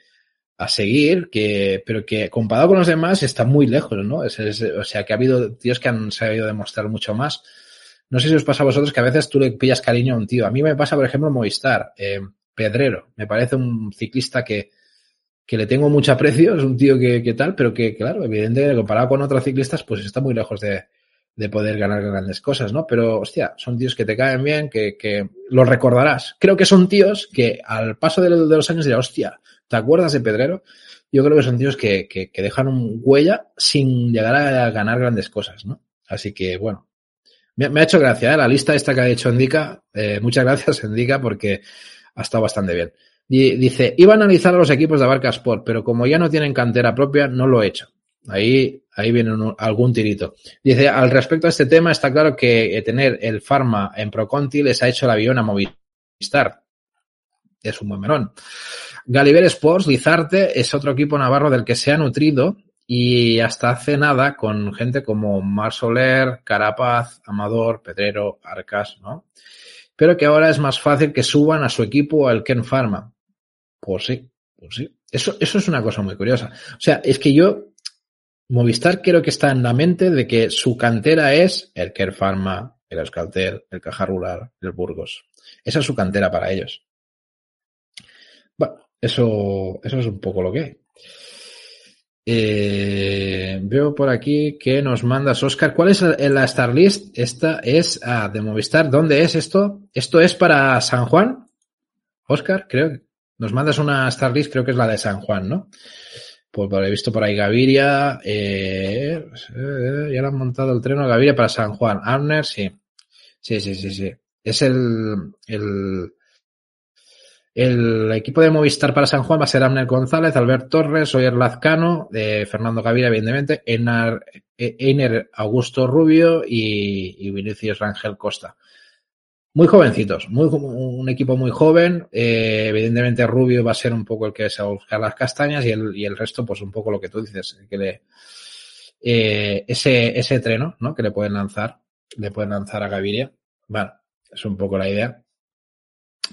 a seguir, que, pero que comparado con los demás está muy lejos, ¿no? Es, es, o sea, que ha habido tíos que han sabido demostrar mucho más. No sé si os pasa a vosotros que a veces tú le pillas cariño a un tío. A mí me pasa, por ejemplo, Movistar, eh, Pedrero. Me parece un ciclista que, que le tengo mucho aprecio, [LAUGHS] es un tío que, que tal, pero que, claro, evidentemente, comparado con otros ciclistas, pues está muy lejos de, de poder ganar grandes cosas, ¿no? Pero, hostia, son tíos que te caen bien, que, que los recordarás. Creo que son tíos que al paso de, los años dirás, hostia, ¿te acuerdas de Pedrero? Yo creo que son tíos que, que, dejan un huella sin llegar a ganar grandes cosas, ¿no? Así que, bueno, me, ha hecho gracia, ¿eh? La lista esta que ha hecho Endica. Eh, muchas [LAUGHS] gracias, Endica, porque ha estado bastante bien. Dice, iba a analizar a los equipos de Barca Sport, pero como ya no tienen cantera propia, no lo he hecho. Ahí, ahí viene algún tirito. Dice, al respecto a este tema, está claro que eh, tener el Pharma en Proconti les ha hecho el avión a Movistar. Es un buen melón. Galiber Sports, Lizarte, es otro equipo navarro del que se ha nutrido y hasta hace nada con gente como Mar Soler, Carapaz, Amador, Pedrero, Arcas, ¿no? Pero que ahora es más fácil que suban a su equipo al Ken Pharma. Pues sí, pues sí. Eso, eso es una cosa muy curiosa. O sea, es que yo, Movistar creo que está en la mente de que su cantera es el Care Pharma, el Euskaltel, el Caja Rural, el Burgos. Esa es su cantera para ellos. Eso, eso es un poco lo que hay. Eh, veo por aquí que nos mandas, Oscar. ¿Cuál es la Star List? Esta es ah, de Movistar. ¿Dónde es esto? Esto es para San Juan. Oscar, creo. Nos mandas una Star List, creo que es la de San Juan, ¿no? Pues he visto por ahí Gaviria, eh, eh, ya le han montado el tren Gaviria para San Juan. Arner, sí. Sí, sí, sí, sí. Es el, el, el equipo de Movistar para San Juan va a ser Amner González, Albert Torres, Oyer Lazcano, de Fernando Gaviria, evidentemente, Einar, Einer Augusto Rubio y, y Vinicius Rangel Costa muy jovencitos, muy, un equipo muy joven. Eh, evidentemente Rubio va a ser un poco el que se va a buscar las castañas y el, y el resto, pues un poco lo que tú dices, que le, eh, ese, ese treno, ¿no? Que le pueden lanzar, le pueden lanzar a Gaviria. Bueno, es un poco la idea.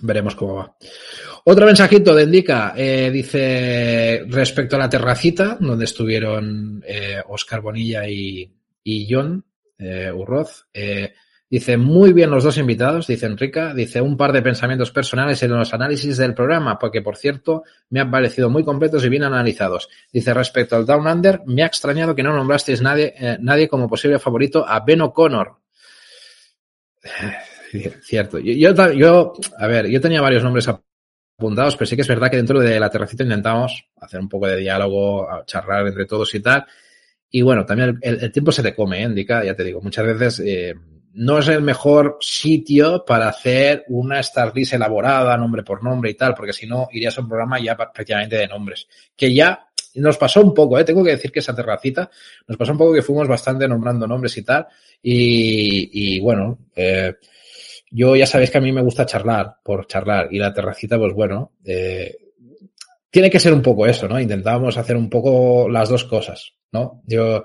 Veremos cómo va. Otro mensajito de Indica eh, dice respecto a la terracita, donde estuvieron eh, Oscar Bonilla y, y John eh, Urroz. Eh, Dice, muy bien los dos invitados, dice Enrica. Dice, un par de pensamientos personales en los análisis del programa, porque por cierto, me han parecido muy completos y bien analizados. Dice, respecto al Down Under, me ha extrañado que no nombrasteis nadie, eh, nadie como posible favorito a Ben O'Connor. Cierto. Yo, yo, a ver, yo tenía varios nombres apuntados, pero sí que es verdad que dentro de la terracita intentamos hacer un poco de diálogo, charlar entre todos y tal. Y bueno, también el, el tiempo se te come, ¿eh? Indica, ya te digo, muchas veces eh, no es el mejor sitio para hacer una Star List elaborada, nombre por nombre y tal, porque si no irías a un programa ya prácticamente de nombres. Que ya nos pasó un poco, ¿eh? tengo que decir que esa terracita nos pasó un poco que fuimos bastante nombrando nombres y tal. Y, y bueno, eh, yo ya sabéis que a mí me gusta charlar por charlar y la terracita, pues bueno, eh, tiene que ser un poco eso, ¿no? Intentábamos hacer un poco las dos cosas, ¿no? Yo,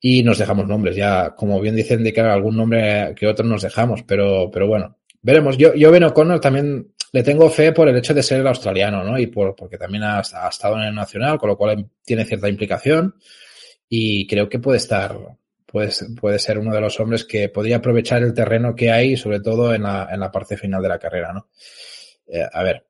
y nos dejamos nombres. Ya, como bien dicen, de que algún nombre que otro nos dejamos, pero, pero bueno, veremos. Yo, yo Ben O'Connor también le tengo fe por el hecho de ser el australiano, ¿no? Y por, porque también ha, ha, estado en el nacional, con lo cual tiene cierta implicación y creo que puede estar, puede, puede ser uno de los hombres que podría aprovechar el terreno que hay, sobre todo en la, en la parte final de la carrera, ¿no? Eh, a ver,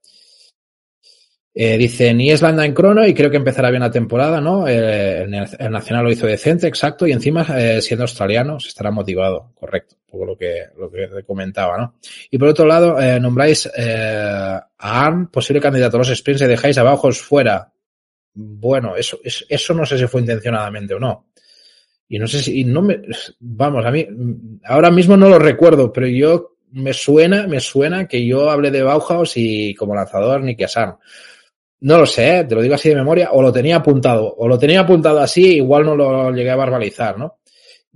eh, dice, ni es banda en crono y creo que empezará bien la temporada, ¿no? Eh, el, el, Nacional lo hizo decente, exacto, y encima, eh, siendo australiano, se estará motivado, correcto, por lo que, lo que comentaba, ¿no? Y por otro lado, eh, nombráis eh, a Arn, posible candidato a los sprints, y dejáis abajo fuera. Bueno, eso, eso no sé si fue intencionadamente o no. Y no sé si, no me, vamos, a mí, ahora mismo no lo recuerdo, pero yo me suena, me suena que yo hablé de Bauhaus y como lanzador Nicky Asarn. No lo sé, te lo digo así de memoria, o lo tenía apuntado, o lo tenía apuntado así, igual no lo llegué a verbalizar, ¿no?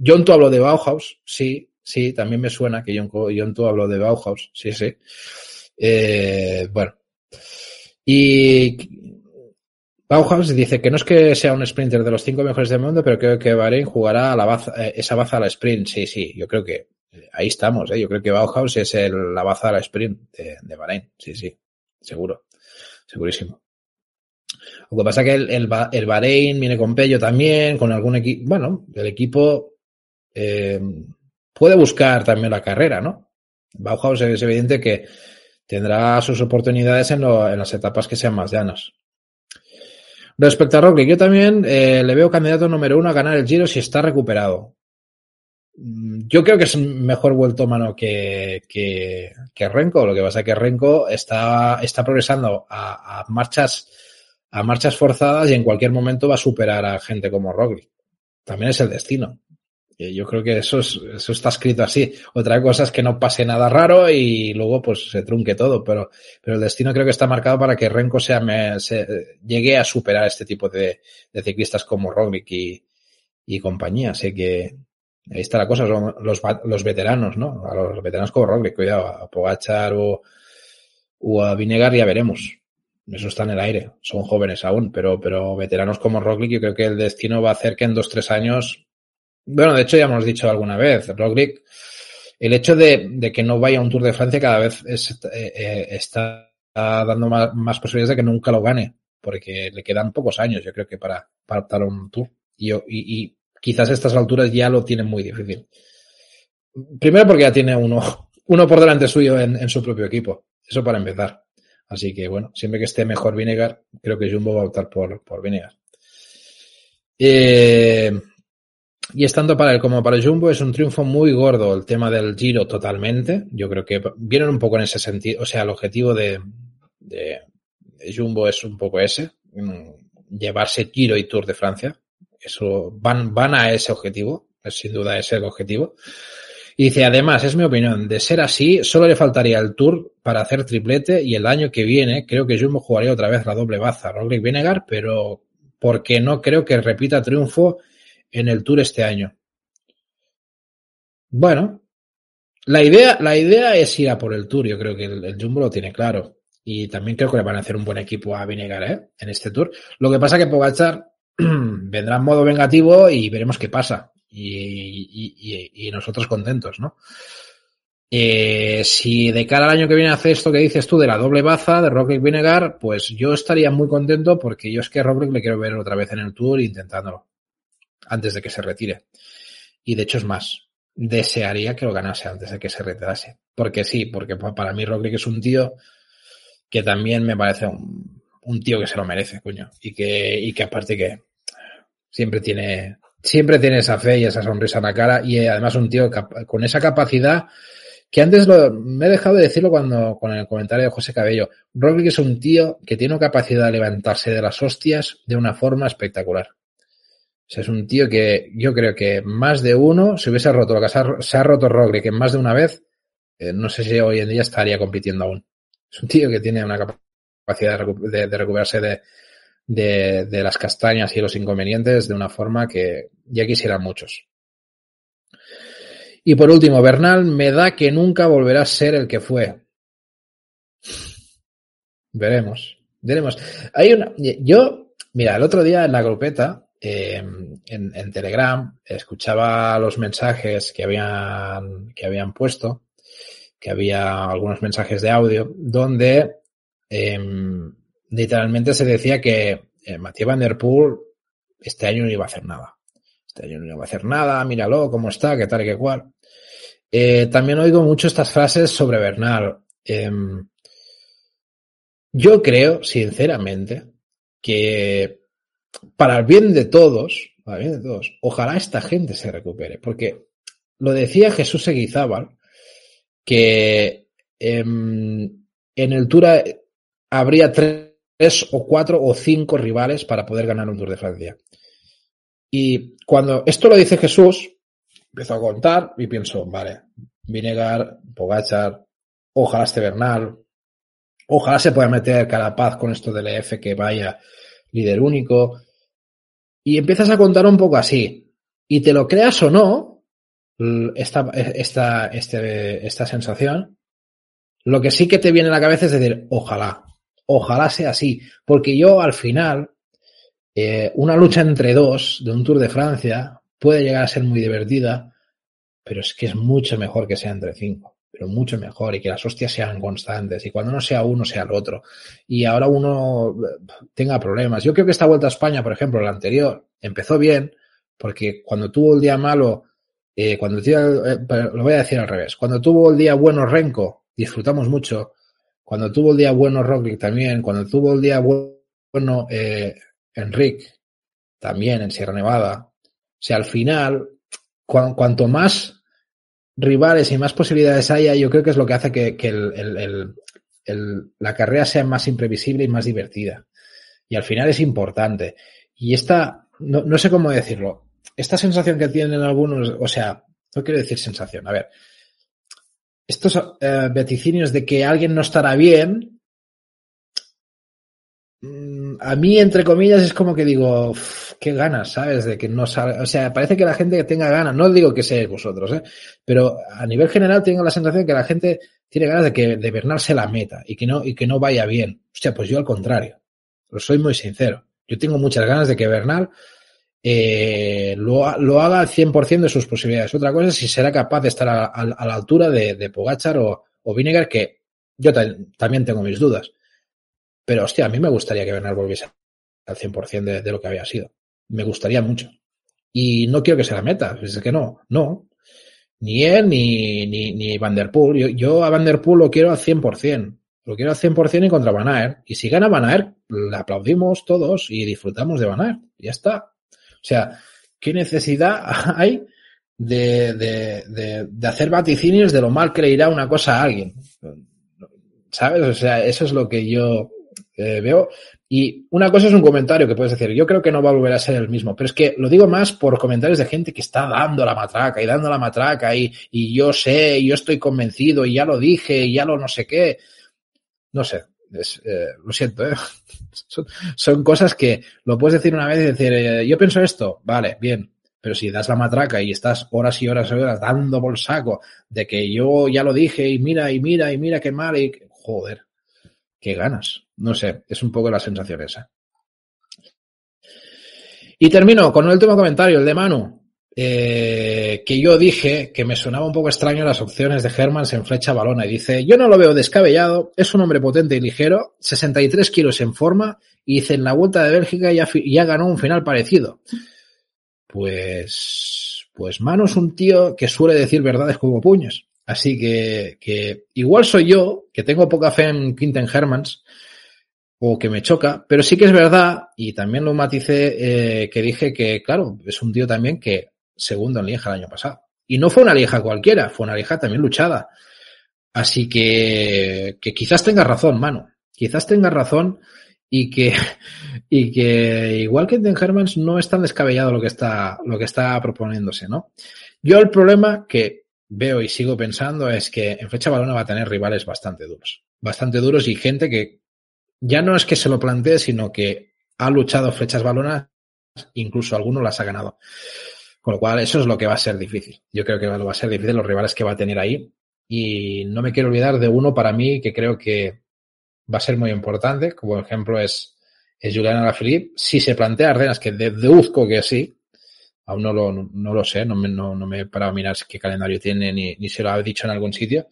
John tú habló de Bauhaus, sí, sí, también me suena que John, John tú habló de Bauhaus, sí, sí. Eh, bueno. Y Bauhaus dice que no es que sea un sprinter de los cinco mejores del mundo, pero creo que Bahrein jugará a la baza, eh, esa baza a la sprint. Sí, sí, yo creo que ahí estamos. ¿eh? Yo creo que Bauhaus es el, la baza a la sprint de, de Bahrein. Sí, sí, seguro, segurísimo. Lo que pasa es que el, el, el Bahrein viene con Pello también, con algún equipo. Bueno, el equipo eh, puede buscar también la carrera, ¿no? Bauhaus es evidente que tendrá sus oportunidades en, lo, en las etapas que sean más llanas. Respecto a Roglic, yo también eh, le veo candidato número uno a ganar el Giro si está recuperado. Yo creo que es mejor vuelto mano que, que, que Renko. Lo que pasa es que Renko está, está progresando a, a marchas a marchas forzadas y en cualquier momento va a superar a gente como Roglic. También es el destino. Yo creo que eso, es, eso está escrito así. Otra cosa es que no pase nada raro y luego pues se trunque todo, pero, pero el destino creo que está marcado para que Renko sea, llegue a superar este tipo de, ciclistas como Roglic y, compañía. Así que ahí está la cosa, los, veteranos, ¿no? A los veteranos como Roglic, cuidado, a Pogachar o, o a Vinegar ya veremos eso está en el aire, son jóvenes aún, pero, pero veteranos como Roglic, yo creo que el destino va a hacer que en dos, tres años, bueno, de hecho ya hemos dicho alguna vez, Roglic, el hecho de, que no vaya a un Tour de Francia cada vez eh, eh, está dando más, posibilidades de que nunca lo gane, porque le quedan pocos años, yo creo que para, para optar a un Tour. Y, quizás a estas alturas ya lo tienen muy difícil. Primero porque ya tiene uno, [LAUGHS] uno por delante suyo en, en su propio equipo. Eso para empezar. Así que bueno, siempre que esté mejor Vinegar, creo que Jumbo va a optar por, por Vinegar. Eh, y estando para él como para Jumbo, es un triunfo muy gordo el tema del Giro totalmente. Yo creo que vienen un poco en ese sentido. O sea, el objetivo de, de, Jumbo es un poco ese, mm, llevarse Giro y Tour de Francia. Eso van, van a ese objetivo, es sin duda ese el objetivo. Y dice, además, es mi opinión, de ser así, solo le faltaría el Tour para hacer triplete y el año que viene creo que Jumbo jugaría otra vez la doble baza, Roglic Vinegar, pero porque no creo que repita triunfo en el Tour este año. Bueno, la idea, la idea es ir a por el Tour, yo creo que el, Jumbo lo tiene claro. Y también creo que le van a hacer un buen equipo a Vinegar ¿eh? en este Tour. Lo que pasa que Pogachar [CLEARS THROAT] vendrá en modo vengativo y veremos qué pasa y, nosotros contentos, ¿no? Eh, si de cara al año que viene hace esto que dices tú de la doble baza de Roglic Vinegar, pues yo estaría muy contento porque yo es que Roglic le quiero ver otra vez en el Tour intentándolo antes de que se retire. Y de hecho es más, desearía que lo ganase antes de que se retirase. Porque sí, porque para mí Roglic es un tío que también me parece un, un tío que se lo merece, coño. Y que, y que aparte que siempre tiene, siempre tiene esa fe y esa sonrisa en la cara y además un tío con esa capacidad que antes lo, me he dejado de decirlo cuando con el comentario de José Cabello. Roglic es un tío que tiene capacidad de levantarse de las hostias de una forma espectacular. Es un tío que yo creo que más de uno, si hubiese roto lo que se ha, roto Roglic en más de una vez, eh, no sé si hoy en día estaría compitiendo aún. Es un tío que tiene una capacidad de recuperarse de las castañas y los inconvenientes de una forma que ya quisieran muchos. Y por último, Bernal me da que nunca volverá a ser el que fue. Veremos, veremos. Hay una, yo, mira, el otro día en la grupeta, en, en, Telegram, escuchaba los mensajes que habían, que habían puesto, que había algunos mensajes de audio, donde eh, literalmente se decía que eh, Mathieu Van Der Poel este año no iba a hacer nada. Este año no iba a hacer nada, míralo cómo está, qué tal y qué cual. Eh, también oigo mucho estas frases sobre Bernal. Em, yo creo, sinceramente, que para el bien de todos, para el bien de todos, ojalá esta gente se recupere, porque lo decía Jesús Seguizábal, que em, en el Tour habría tres o cuatro o cinco rivales para poder ganar un Tour de Francia. Y cuando esto lo dice Jesús, empiezo a contar y pienso, vale, Vinegar, Pogachar, ojalá esté Bernal, ojalá se pueda meter Carapaz con esto del EF que vaya líder único. Y empiezas a contar un poco así. Y te lo creas o no, esta, esta, este, esta sensación, lo que sí que te viene a la cabeza es decir, ojalá, Ojalá sea así, porque yo al final, eh, una lucha entre dos de un Tour de Francia puede llegar a ser muy divertida, pero es que es mucho mejor que sea entre cinco, pero mucho mejor y que las hostias sean constantes y cuando no sea uno sea el otro y ahora uno eh, tenga problemas. Yo creo que esta vuelta a España, por ejemplo, la anterior, empezó bien porque cuando tuvo el día malo, eh, cuando lo voy a decir al revés, cuando tuvo el día bueno Renko, disfrutamos mucho cuando tuvo el día bueno Roglic también, cuando tuvo el día bueno eh, Enric también en Sierra Nevada. O sea, al final, cuanto más rivales y más posibilidades haya, yo creo que es lo que hace que, la carrera sea más imprevisible y más divertida. Y al final es importante. Y esta, no, no sé cómo decirlo, esta sensación que tienen algunos, o sea, no quiero decir sensación, a ver, estos uh, vaticinios de que alguien no estará bien, a mí, entre comillas, es como que digo, qué ganas, ¿sabes? De que no salga. O sea, parece que la gente que tenga ganas, no digo que seáis vosotros, ¿eh? Pero a nivel general tengo la sensación de que la gente tiene ganas de que de Bernal se la meta y que no, y que no vaya bien. O sea, pues yo al contrario. Lo soy muy sincero. Yo tengo muchas ganas de que Bernal eh, lo, lo, haga al 100% de sus posibilidades. Otra cosa es si será capaz de estar a, a, la altura de, de Pogachar o, o, Vinegar, que yo también tengo mis dudas. Pero hostia, a mí me gustaría que Bernal volviese al 100% de, de lo que había sido. Me gustaría mucho. y no quiero que se la meta. Es que no, no. Ni él ni, ni, ni Van Der Poel. Yo, yo a Van Der Poel lo quiero al 100%. Lo quiero al 100% y contra Van Aert. Y si gana Van Aert, le aplaudimos todos y disfrutamos de Van Aert. Ya está. O sea, ¿qué necesidad [LAUGHS] hay de, de, de, de hacer vaticinios de lo mal que le irá una cosa a alguien? ¿Sabes? O sea, eso es lo que yo eh, veo. Y una cosa es un comentario que puedes decir, yo creo que no va a volver a ser el mismo, pero es que lo digo más por comentarios de gente que está dando la matraca y dando la matraca y, y yo sé, y yo estoy convencido y ya lo dije y ya lo no sé qué. No sé, es, eh, lo siento, ¿eh? [LAUGHS] son, son, cosas que lo puedes decir una vez y decir, eh, yo pienso esto, vale, bien, pero si das la matraca y estás horas y horas y horas dando por saco de que yo ya lo dije y mira y mira y mira qué mal y joder, qué ganas. No sé, es un poco la sensación esa. Y termino con el último comentario, el de Manu. Eh, que yo dije que me sonaba un poco extraño las opciones de Hermans en flecha balona. Y dice, yo no lo veo descabellado, es un hombre potente y ligero, 63 kilos en forma, y dice, en la vuelta de Bélgica ya, ya ganó un final parecido. Pues, pues Manu es un tío que suele decir verdades como puños. Así que, que igual soy yo, que tengo poca fe en Quinten Hermans, o que me choca, pero sí que es verdad, y también lo maticé, eh, que dije que, claro, es un tío también que segundo en Lieja el año pasado. Y no fue una Lieja cualquiera, fue una Lieja también luchada. Así que, que quizás tenga razón, mano. Quizás tenga razón y que, [LAUGHS] y que igual que Den Hermans no es tan descabellado lo que está, lo que está proponiéndose, ¿no? Yo el problema que veo y sigo pensando es que en fecha balona va a tener rivales bastante duros. Bastante duros y gente que ya no es que se lo plantee, sino que ha luchado flechas balonas, incluso algunos las ha ganado. Con lo cual, eso es lo que va a ser difícil. Yo creo que va a ser difícil los rivales que va a tener ahí. Y no me quiero olvidar de uno para mí que creo que va a ser muy importante, como ejemplo es, es Julián Alaphilippe. Si se plantea Ardenas, que deduzco que sí, aún no lo, no lo sé, no me, no, no me he parado a mirar qué calendario tiene ni, ni se lo ha dicho en algún sitio,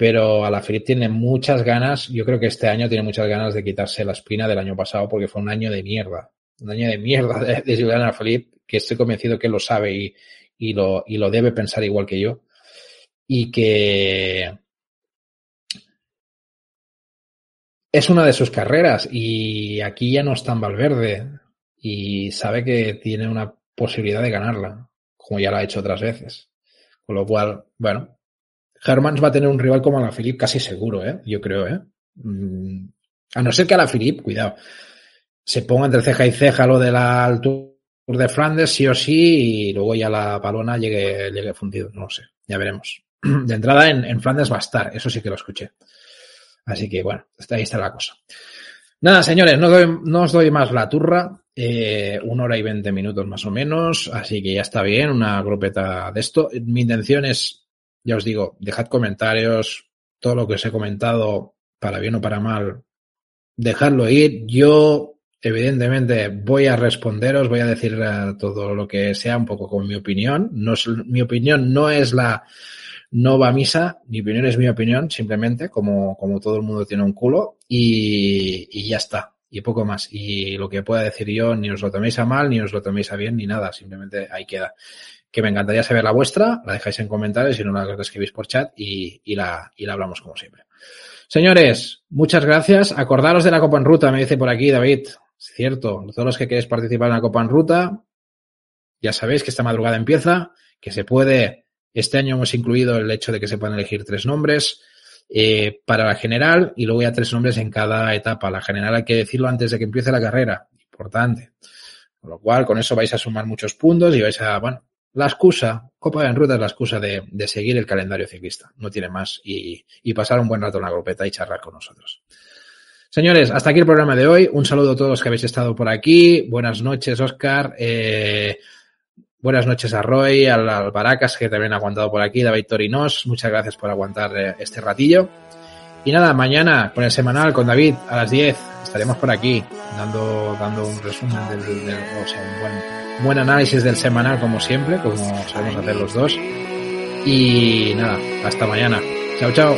pero Alaphilippe tiene muchas ganas, yo creo que este año tiene muchas ganas de quitarse la espina del año pasado porque fue un año de mierda, un año de mierda de, de Julián Alaphilippe que estoy convencido que lo sabe y, y, lo, y lo debe pensar igual que yo. Y que es una de sus carreras y aquí ya no está en Valverde y sabe que tiene una posibilidad de ganarla, como ya lo ha hecho otras veces. Con lo cual, bueno, Hermans va a tener un rival como la Philip casi seguro, ¿eh? yo creo. ¿eh? Mm, a no ser que a la Philip, cuidado, se ponga entre ceja y ceja lo de la altura de Flandes sí o sí y luego ya la palona llegue, llegue fundido, no lo sé, ya veremos. [CLEARS THROAT] De entrada en, en, Flandes va a estar, eso sí que lo escuché. Así que bueno, ahí está la cosa. Nada, señores, no, no os doy más la turra, eh, una hora y veinte minutos más o menos, así que ya está bien, una grupeta de esto. Mi intención es, ya os digo, dejad comentarios, todo lo que os he comentado, para bien o para mal, dejadlo ir. Yo evidentemente voy a responderos, voy a decir uh, todo lo que sea un poco con mi opinión. No es, mi opinión no es la no va misa, mi opinión es mi opinión, simplemente, como, como todo el mundo tiene un culo, y, y ya está, y poco más. Y lo que pueda decir yo, ni os lo toméis a mal, ni os lo toméis a bien, ni nada, simplemente ahí queda. Que me encantaría saber la vuestra, la dejáis en comentarios, si no la escribís por chat y, y, la, y la hablamos como siempre. Señores, muchas gracias. Acordaros de la Copa en Ruta, me dice por aquí David. Es cierto, todos los que queréis participar en la Copa en Ruta, ya sabéis que esta madrugada empieza, que se puede, este año hemos incluido el hecho de que se puedan elegir tres nombres eh, para la general y luego ya tres nombres en cada etapa. La general hay que decirlo antes de que empiece la carrera, importante. Con lo cual, con eso vais a sumar muchos puntos y vais a, bueno, la excusa, Copa en Ruta es la excusa de, de seguir el calendario ciclista, no tiene más, y, y pasar un buen rato en la grupeta y charlar con nosotros. Señores, hasta aquí el programa de hoy. Un saludo a todos los que habéis estado por aquí. Buenas noches, Oscar. Eh, buenas noches a Roy, al, al, Baracas, que también ha aguantado por aquí, David Torinos. Muchas gracias por aguantar eh, este ratillo. Y nada, mañana con el semanal, con David, a las 10, estaremos por aquí, dando, dando un resumen del, del o sea, un buen, buen análisis del semanal, como siempre, como sabemos hacer los dos. Y nada, hasta mañana. Chao, chao.